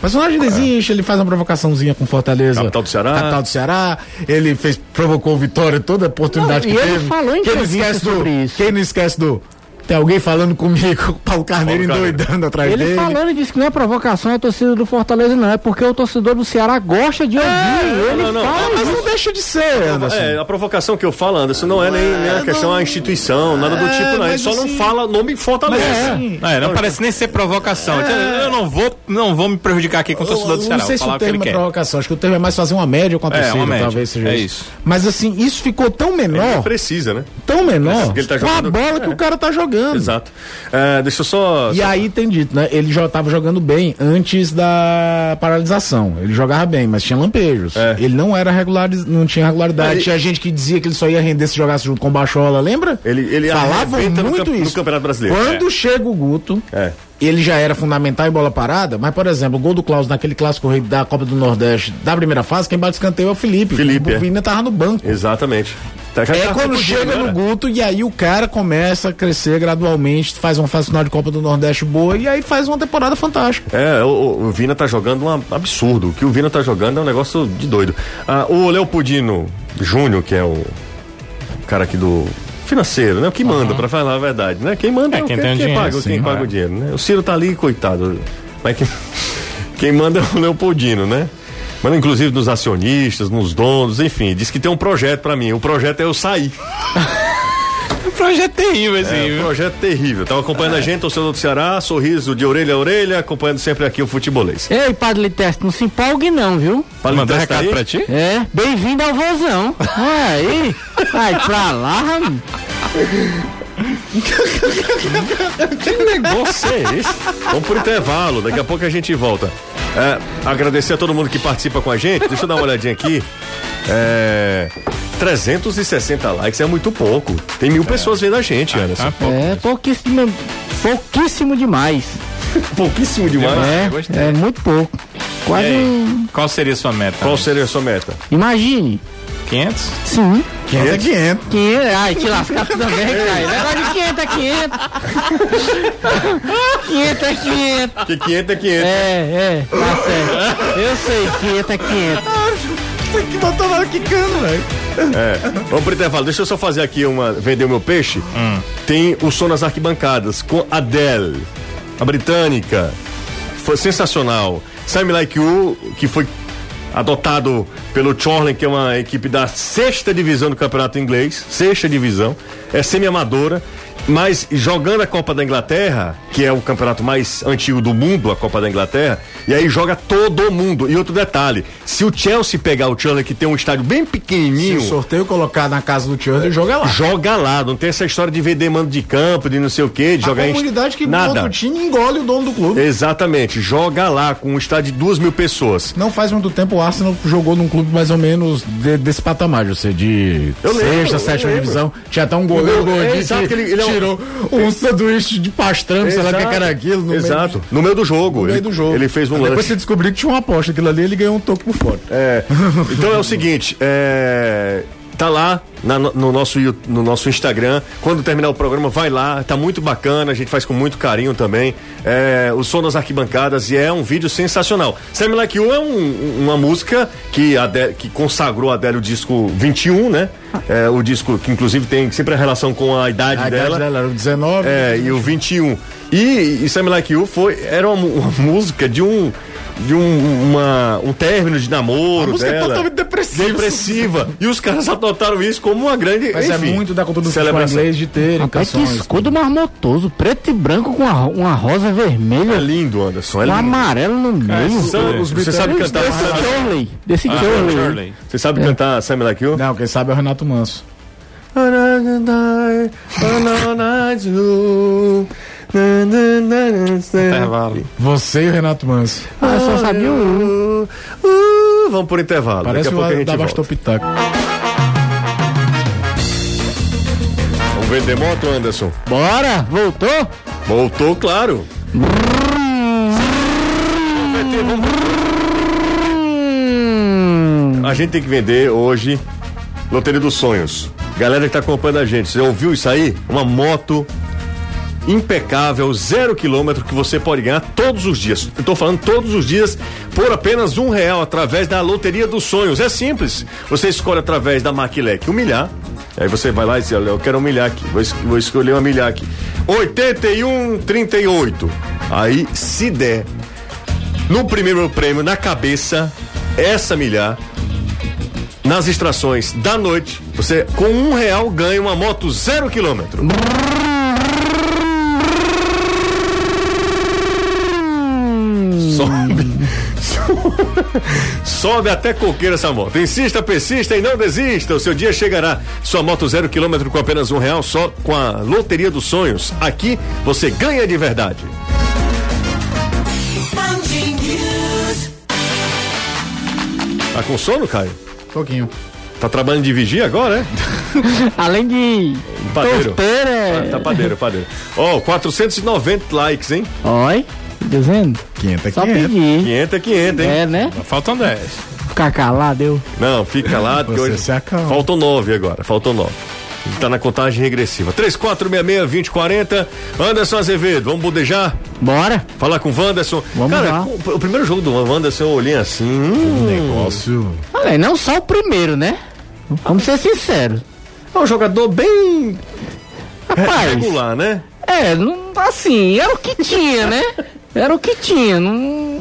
O personagem existe, ele faz uma provocaçãozinha com Fortaleza. Capital do Ceará. Capital do Ceará. Ele fez, provocou o Vitória toda a oportunidade Não, que e ele teve. falou em quem não esquece do, sobre isso. Quem não esquece do Tem alguém falando comigo, o Paulo Carneiro Paulo Carneiro. endoidando atrás Ele dele. falando disse que não é provocação, é a torcida do Fortaleza, não. É porque o torcedor do Ceará gosta de ouvir. ele não, não. fala Mas isso. não deixa de ser, Anderson. É, a provocação que eu falo, Anderson, não é nem, nem a questão a instituição, nada do É, tipo, não. Ele mas só não assim- fala nome Fortaleza. É, não parece nem ser provocação. Eu não vou, não vou me prejudicar aqui com o torcedor do Ceará. não sei se o ele termo é provocação, acho que o termo é mais fazer uma média com a É, torcida, uma média. talvez seja É isso. isso. Mas assim, isso ficou tão Ele menor, precisa, né? tão menor, ele tá com a bola que É. o cara tá jogando. Exato. É, deixa eu só. E só- aí tem dito, né? Ele já tava jogando bem antes da paralisação. Ele jogava bem, mas tinha lampejos. É. Ele não era regular, não tinha regularidade. Ele- Tinha gente que dizia que ele só ia render se jogasse junto com o Bachola, lembra? Ele, ele no, muito no isso. Campeonato Brasileiro. Quando chega o Guto, É. ele já era fundamental em bola parada, mas, por exemplo, o gol do Klaus naquele clássico rei da Copa do Nordeste da primeira fase, quem bate escanteio é o Felipe. Felipe, O é. Vina tava no banco. Exatamente. Tá- É tá quando chega no. Guto e aí o cara começa a crescer gradualmente, faz uma fase final de Copa do Nordeste boa e aí faz uma temporada fantástica. É, o, o Vina tá jogando um absurdo. O que o Vina tá jogando é um negócio de doido. Ah, o Leopoldino Júnior, que é o cara aqui do financeiro, né? O que manda, pra falar a verdade, né? Quem manda É, é, o quem quem, tem o quem dinheiro, paga, quem paga é. o dinheiro, né? O Ciro tá ali, coitado. Mas quem, quem manda é o Leopoldino, né? Manda inclusive nos acionistas, nos donos, enfim, diz que tem um projeto pra mim. O projeto é eu sair. Um projeto terrível, assim, É, um viu? projeto terrível. Tava acompanhando a gente, torcedor do Ceará, sorriso de orelha a orelha, acompanhando sempre aqui o futebolês. Ei, Padre Liteste, não se empolgue não, viu? Mandou testa recado aí. pra ti? É, bem-vindo ao vozão. Aí, vai pra lá, rapaz. Que negócio é esse? Vamos pro intervalo, daqui a pouco a gente volta. É, agradecer a todo mundo que participa com a gente. Deixa eu dar uma olhadinha aqui. É, 360 likes é muito pouco. Tem mil pessoas vendo a gente, Anderson. Tá, pô. É, pouquíssimo, pouquíssimo demais. Pouquíssimo demais. É, é muito pouco. Quase um... qual seria a sua meta? Qual seria a sua meta? Imagine. 500? Sim. 500 é 500. 500, ai, te lascar também, cara. Negócio de 500 é 500. 500 é 500. Que 500 é 500. É, é, tá certo. Eu sei, 500 é 500. Você que botou lá quicando, velho. É. Vamos pro intervalo. Deixa eu só fazer aqui uma. Vender o meu peixe. Hum. Tem o som nas arquibancadas com Adele, a britânica. Foi sensacional. Simon Like You, que foi adotado pelo Chorley, que é uma equipe da sexta divisão do campeonato inglês, sexta divisão, é semi-amadora, mas jogando a Copa da Inglaterra, que é o campeonato mais antigo do mundo, a Copa da Inglaterra, e aí joga todo mundo. E outro detalhe, se o Chelsea pegar o Chorley, que tem um estádio bem Se pequenininho, o sorteio colocar na casa do Churchill, joga lá. joga lá, não tem essa história de vender mando de campo, de não sei o que, de A jogar em comunidade que nada. monta o time engole o dono do clube. Exatamente, joga lá com um estádio de duas mil pessoas. Não faz muito tempo o Arsenal jogou num clube mais ou menos de- desse patamar, seja, de Eu lembro, sexta, eu sétima lembro. divisão. Tinha até um goleiro é, gordinho exato, ele- ele é um- tirou um sanduíche de pastrame, sei lá o que era aquilo. no Exato, Meio, no meio do jogo. no meio ele, do jogo. Ele fez um Depois você descobriu que tinha uma aposta, aquilo ali ele ganhou um toco por fora. É, então é o seguinte, é, tá lá na- no, nosso, no nosso Instagram. Quando terminar o programa, vai lá, tá muito bacana, a gente faz com muito carinho também. É, o som das arquibancadas e é um vídeo sensacional. Sam Like You é um- uma música que, a Adele- que consagrou a Adele o disco 21, né? É, o disco que inclusive tem sempre a relação com a idade A dela. idade dela era o 19. É, e o 21. E, e Sam Like You foi, era uma, uma música de um. De um, uma, um término de namoro. A música é dela. totalmente depressiva. Depressiva. E os caras adotaram isso como uma grande. Mas enfim, é muito da cultura do futebol celebração. inglês de terem Rapaz, que canções. escudo marmotoso, preto e branco com uma, uma rosa É vermelha, lindo, Anderson. É um lindo. amarelo no meio. São- você sabe Desse cantar. Chorley, desse Ah. Shirley. Você sabe cantar Sam Like You? Não, quem sabe é o Renato Manso. Intervalo. Você e o Renato Manso. Ah, eu só sabia um. Uh, vamos por intervalo. Parece Daqui a pouco a gente da volta. Bastopitaco. Vender moto, Anderson? Bora, voltou? Voltou, claro. Hum, A gente tem que vender hoje Loteria dos Sonhos. Galera que tá acompanhando a gente, você ouviu isso aí? Uma moto impecável, zero quilômetro que você pode ganhar todos os dias. Eu tô falando todos os dias por apenas um real através da Loteria dos Sonhos. É simples. Você escolhe através da Maquilec um milhar. Aí você vai lá e diz, olha, eu quero um milhar aqui. Vou, vou escolher um milhar aqui. 81, 38. Aí, se der no primeiro prêmio, na cabeça, essa milhar, nas extrações da noite, você com um real ganha uma moto zero quilômetro. Sobe até coqueira essa moto. Insista, persista e não desista. O seu dia chegará. Sua moto zero quilômetro com apenas um real só com a Loteria dos Sonhos. Aqui você ganha de verdade. Tá com sono, Caio? Pouquinho. Tá trabalhando de vigia agora, é? Além de Padeiro. tosteira, é... Tá padeiro, padeiro. Ó, 490 likes, hein? Oi, dizendo? 500 é Só 500. pedir. 500 é 500, hein? É, né? Faltam 10. Ficar calado, eu. Não, fica lá. porque Você hoje... se acalma. Faltam nove agora, faltam nove. Ele tá na contagem regressiva. 3466-2040. Anderson Azevedo, vamos budejar? Bora? Falar com o Wanderson. Vamos Cara, lá. o, o primeiro jogo do Wanderson eu olhei assim. Hum, Negócio. Olha, não só o primeiro, né? Vamos ser sinceros. é um jogador bem Rapaz, regular, né? é, não, assim, era o que tinha, né? Era o que tinha. Não...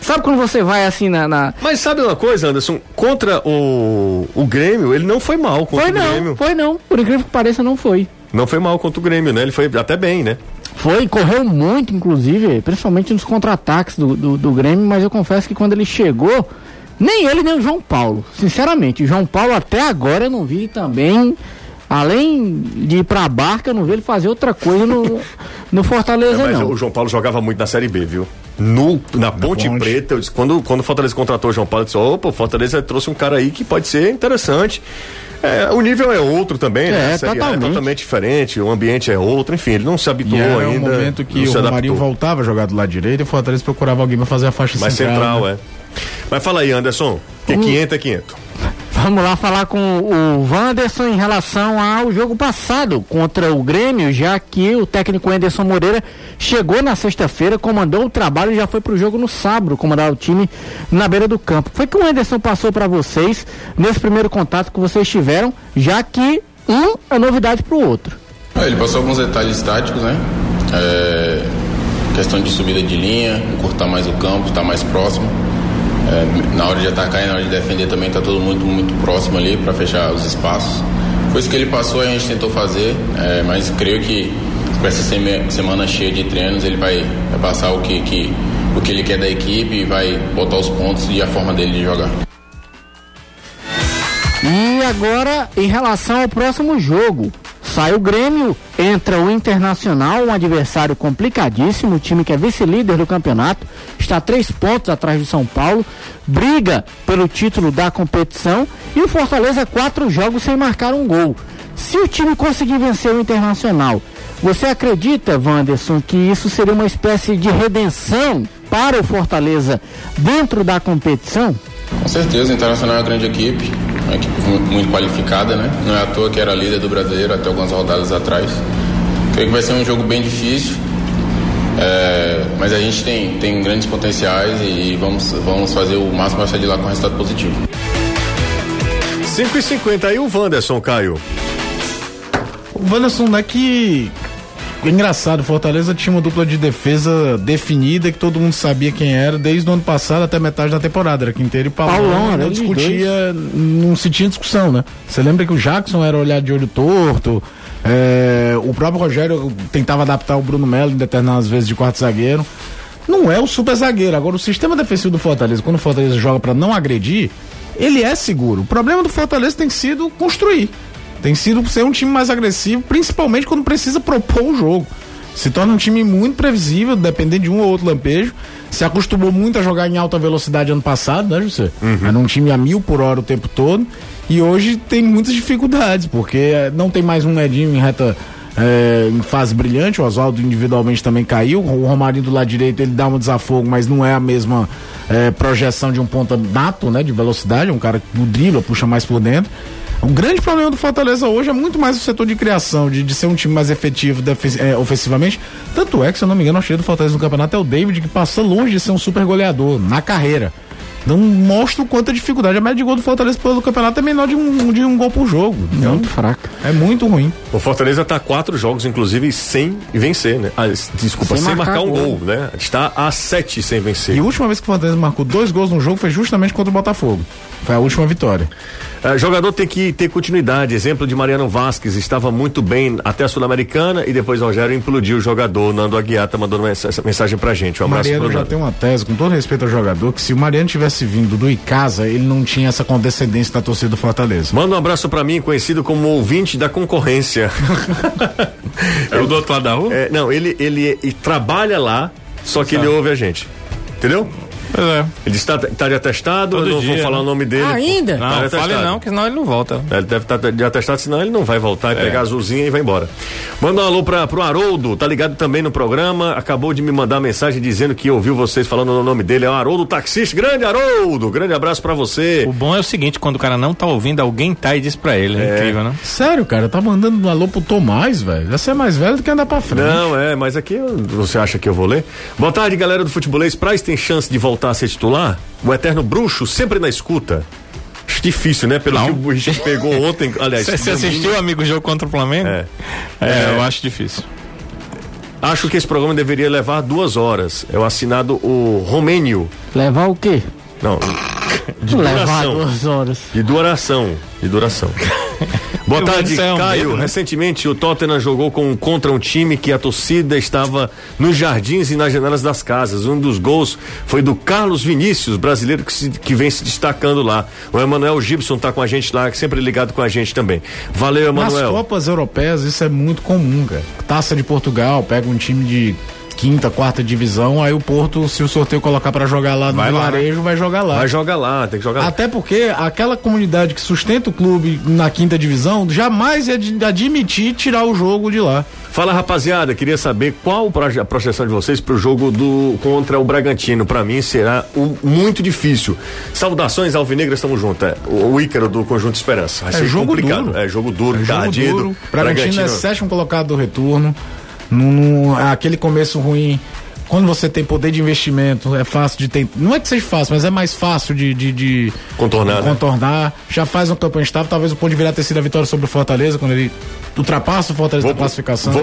Sabe quando você vai assim na. na- Mas sabe uma coisa, Anderson? Contra o, o Grêmio, ele não foi mal contra Foi o não, Grêmio. foi não. Por incrível que pareça, não foi. Não foi mal contra o Grêmio, né? Ele foi até bem, né? Foi, correu muito, inclusive, principalmente nos contra-ataques do, do, do Grêmio, mas eu confesso que quando ele chegou, nem ele nem o João Paulo. Sinceramente, o João Paulo até agora eu não vi também. Além de ir pra barca, eu não vi ele fazer outra coisa no, no Fortaleza, Mas não. o João Paulo jogava muito na Série B, viu? No, na Ponte Ponte. Preta, eu disse, quando, quando o Fortaleza contratou o João Paulo, eu disse: opa, o Fortaleza trouxe um cara aí que pode ser interessante. É, o nível é outro também, né? É, A Série A totalmente. é totalmente diferente, o ambiente é outro, enfim, ele não se E habituou era um ainda. momento que o adaptou. voltava a jogar do lado direito e o Fortaleza procurava alguém pra fazer a faixa Mais central. central, né? é. Mas fala aí, Anderson, que 500 é 500. Vamos lá falar com o Wanderson em relação ao jogo passado contra o Grêmio, já que o técnico Anderson Moreira chegou na sexta-feira, comandou o trabalho e já foi pro jogo no sábado, comandar o time na beira do campo. Foi que o Anderson passou para vocês nesse primeiro contato que vocês tiveram, já que um é novidade pro outro. Ah, Ele passou alguns detalhes táticos, né? É, questão de subida de linha, encurtar mais o campo, estar mais próximo. É, na hora de atacar e na hora de defender também está todo mundo muito próximo ali para fechar os espaços. Foi isso que ele passou e a gente tentou fazer, é, mas creio que com essa semana cheia de treinos ele vai, vai passar o que, que, o que ele quer da equipe e vai botar os pontos e a forma dele de jogar. E agora, em relação ao próximo jogo, sai o Grêmio, entra o Internacional, um adversário complicadíssimo, o time que é vice-líder do campeonato, está três pontos atrás do São Paulo, briga pelo título da competição e o Fortaleza quatro jogos sem marcar um gol. Se o time conseguir vencer o Internacional, você acredita, Wanderson, que isso seria uma espécie de redenção para o Fortaleza dentro da competição? Com certeza, o Internacional é uma grande equipe, uma equipe mu- muito qualificada, né? Não é à toa que era líder do brasileiro até algumas rodadas atrás. Creio que vai ser um jogo bem difícil, é, mas a gente tem, tem grandes potenciais e vamos, vamos fazer o máximo para sair de lá com resultado positivo. 5 e 50 aí o Wanderson, Caio. O Wanderson não é que. Engraçado, Fortaleza tinha uma dupla de defesa definida que todo mundo sabia quem era desde o ano passado até metade da temporada. Era Quinteiro e Paulão. Paulão, não discutia, não se tinha discussão, né? Você lembra que o Jackson era olhar de olho torto, é, o próprio Rogério tentava adaptar o Bruno Melo em determinadas vezes de quarto zagueiro. Não é o super zagueiro. Agora, o sistema defensivo do Fortaleza, quando o Fortaleza joga para não agredir, ele é seguro. O problema do Fortaleza tem sido construir. Tem sido ser um time mais agressivo, principalmente quando precisa propor o jogo. Se torna um time muito previsível, dependendo de um ou outro lampejo. Se acostumou muito a jogar em alta velocidade ano passado, né, José? Era um time a mil por hora o tempo todo. E hoje tem muitas dificuldades, porque eh, não tem mais um Edinho em reta eh, em fase brilhante. O Oswaldo individualmente também caiu. O Romarinho do lado direito ele dá um desafogo, mas não é a mesma eh, projeção de um ponta nato, né? De velocidade. É um cara que dribla, puxa mais por dentro. O grande problema do Fortaleza hoje é muito mais o setor de criação, de, de ser um time mais efetivo é, ofensivamente. Tanto é que, se eu não me engano, o artilheiro do Fortaleza no campeonato é o David, que passa longe de ser um super goleador na carreira. Não mostra o quanto a dificuldade. A média de gol do Fortaleza pelo campeonato é menor de um, de um gol por jogo. Então, Muito fraca. é muito ruim. O Fortaleza está quatro jogos, inclusive, sem vencer, né? Ah, desculpa, sem, Sem marcar, marcar um gol. gol, né? Está a sete sem vencer. E a última vez que o Fortaleza marcou dois gols no jogo foi justamente contra o Botafogo. Foi a última vitória. Ah, jogador tem que ter continuidade. Exemplo de Mariano Vasquez, estava muito bem até a Sul-Americana e depois o Rogério implodiu o jogador. Nando Aguiar tá mandando essa mensagem pra gente. Um O abraço Mariano pro já tem uma tese, com todo respeito ao jogador, que se o Mariano tivesse vindo do Icasa, ele não tinha essa condescendência da torcida do Fortaleza. Manda um abraço pra mim, conhecido como ouvinte da concorrência. É o do outro lado da rua? É, não, ele, ele, ele trabalha lá, só que ele ouve a gente. Entendeu? Pois é. Ele está, está de atestado, Todo eu não vou dia, falar né? o nome dele. Ainda? Tá Não, fale atestado. não, que senão ele não volta. É, Ele deve estar de atestado, senão ele não vai voltar e É. pegar a azulzinha e vai embora. Manda um alô pra, pro Haroldo, tá ligado também no programa. Acabou de me mandar mensagem dizendo que ouviu vocês falando o nome dele. É o Haroldo Taxista. Grande Haroldo! Grande abraço pra você. O bom é o seguinte, quando o cara não tá ouvindo, alguém tá e diz pra ele. É, incrível, né? Sério, cara, tá mandando um alô pro Tomás, velho. Você é mais velho do que andar pra frente. Não, é, mas aqui você acha que eu vou ler? Boa tarde, galera do Futebolês. Praz tem chance de voltar a ser titular? O eterno bruxo sempre na escuta. Acho difícil, né? Pelo Não. que o Richard pegou ontem. Aliás, Você assistiu, amigo, o jogo contra o Flamengo? É. É, eu acho difícil. Acho que esse programa deveria levar duas horas. É o assinado o Romênio. Levar o quê? Não, de duração. duas horas. De duração. De duração. Boa tarde, Caio. medo, né? Recentemente o Tottenham jogou com, contra um time que a torcida estava nos jardins e nas janelas das casas. Um dos gols foi do Carlos Vinícius, brasileiro que, se- que vem se destacando lá. O Emanuel Gibson tá com a gente lá, sempre ligado com a gente também. Valeu, Nas Emanuel. Copas Europeias isso é muito comum, cara. Taça de Portugal, pega um time de quinta, quarta divisão, aí o Porto, se o sorteio colocar pra jogar lá no Vai lá, vilarejo, vai jogar lá. Vai jogar lá, tem que jogar lá. Até porque aquela comunidade que sustenta o clube na quinta divisão jamais ia ad- admitir tirar o jogo de lá. Fala rapaziada, queria saber qual a projeção de vocês para o jogo do contra o Bragantino. Para mim será um- muito difícil. Saudações alvinegras, estamos juntos. É, o, o Ícaro do Conjunto Esperança. Vai É ser jogo complicado. duro. É jogo duro, É jogo tardido. duro. Bragantino, é sétimo colocado do retorno. Num, num- aquele começo ruim. Quando você tem poder de investimento, é fácil de ter. Não é que seja fácil, mas é mais fácil de, de, de Contornar, né? contornar. Já faz uma campanha estável. Talvez o ponto de virar ter sido a vitória sobre o Fortaleza, quando ele ultrapassa o Fortaleza Vou- na classificação. vou-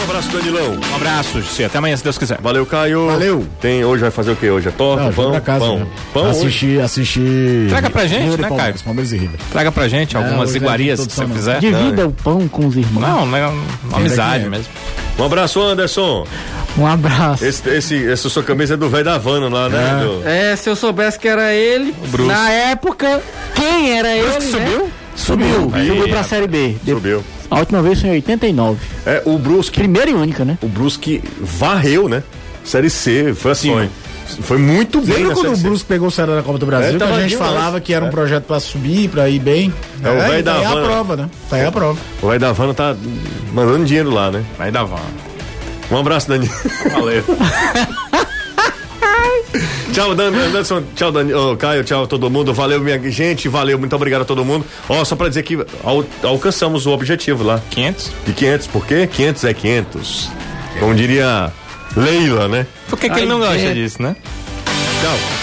Um abraço, Danilão. Um abraço, Gissi. Até amanhã, se Deus quiser. Valeu, Caio. Valeu. Tem, hoje vai fazer o quê? Hoje é torta, Não, pão, casa, pão. né? Pão hoje. assistir, assistir. Traga pra gente, River né, Palmeiras, Caio? Palmeiras e River. Traga pra gente algumas é iguarias que você introdução, fizer. Divida o pão com os irmãos. Não, é uma amizade é. mesmo. Um abraço, Anderson. Um abraço. Esse, esse, essa sua camisa é do velho da Havana lá, né? Do- É, se eu soubesse que era ele, Bruce. na época, quem era ele? né? subiu? Subiu. Aí, Subiu pra. Série B. Subiu. A última vez foi em 89. É, o Brusque, Primeira e única, né? o Brusque varreu, né? Série C, foi assim. Foi. Foi muito bem Lembra quando o. Brusque pegou o Ceará na Copa do Brasil? É, que a gente demais. falava que era um É. projeto pra subir, pra ir bem. É, o velho tá da aí a Havana. prova, né? Tá aí a prova. O velho da Havana tá mandando dinheiro lá, né? Vai dar van. Um abraço, Dani. Valeu. tchau, Dan, Anderson. Tchau, Dani, ô, Caio. Tchau, todo mundo. Valeu, minha gente. Valeu, muito obrigado a todo mundo. Ó, só pra dizer que al- alcançamos o objetivo lá. 500? De 500, por quê? 500 é 500. Como diria Leila, né? Por que, que ele não Ai, gosta é. disso, né? Tchau.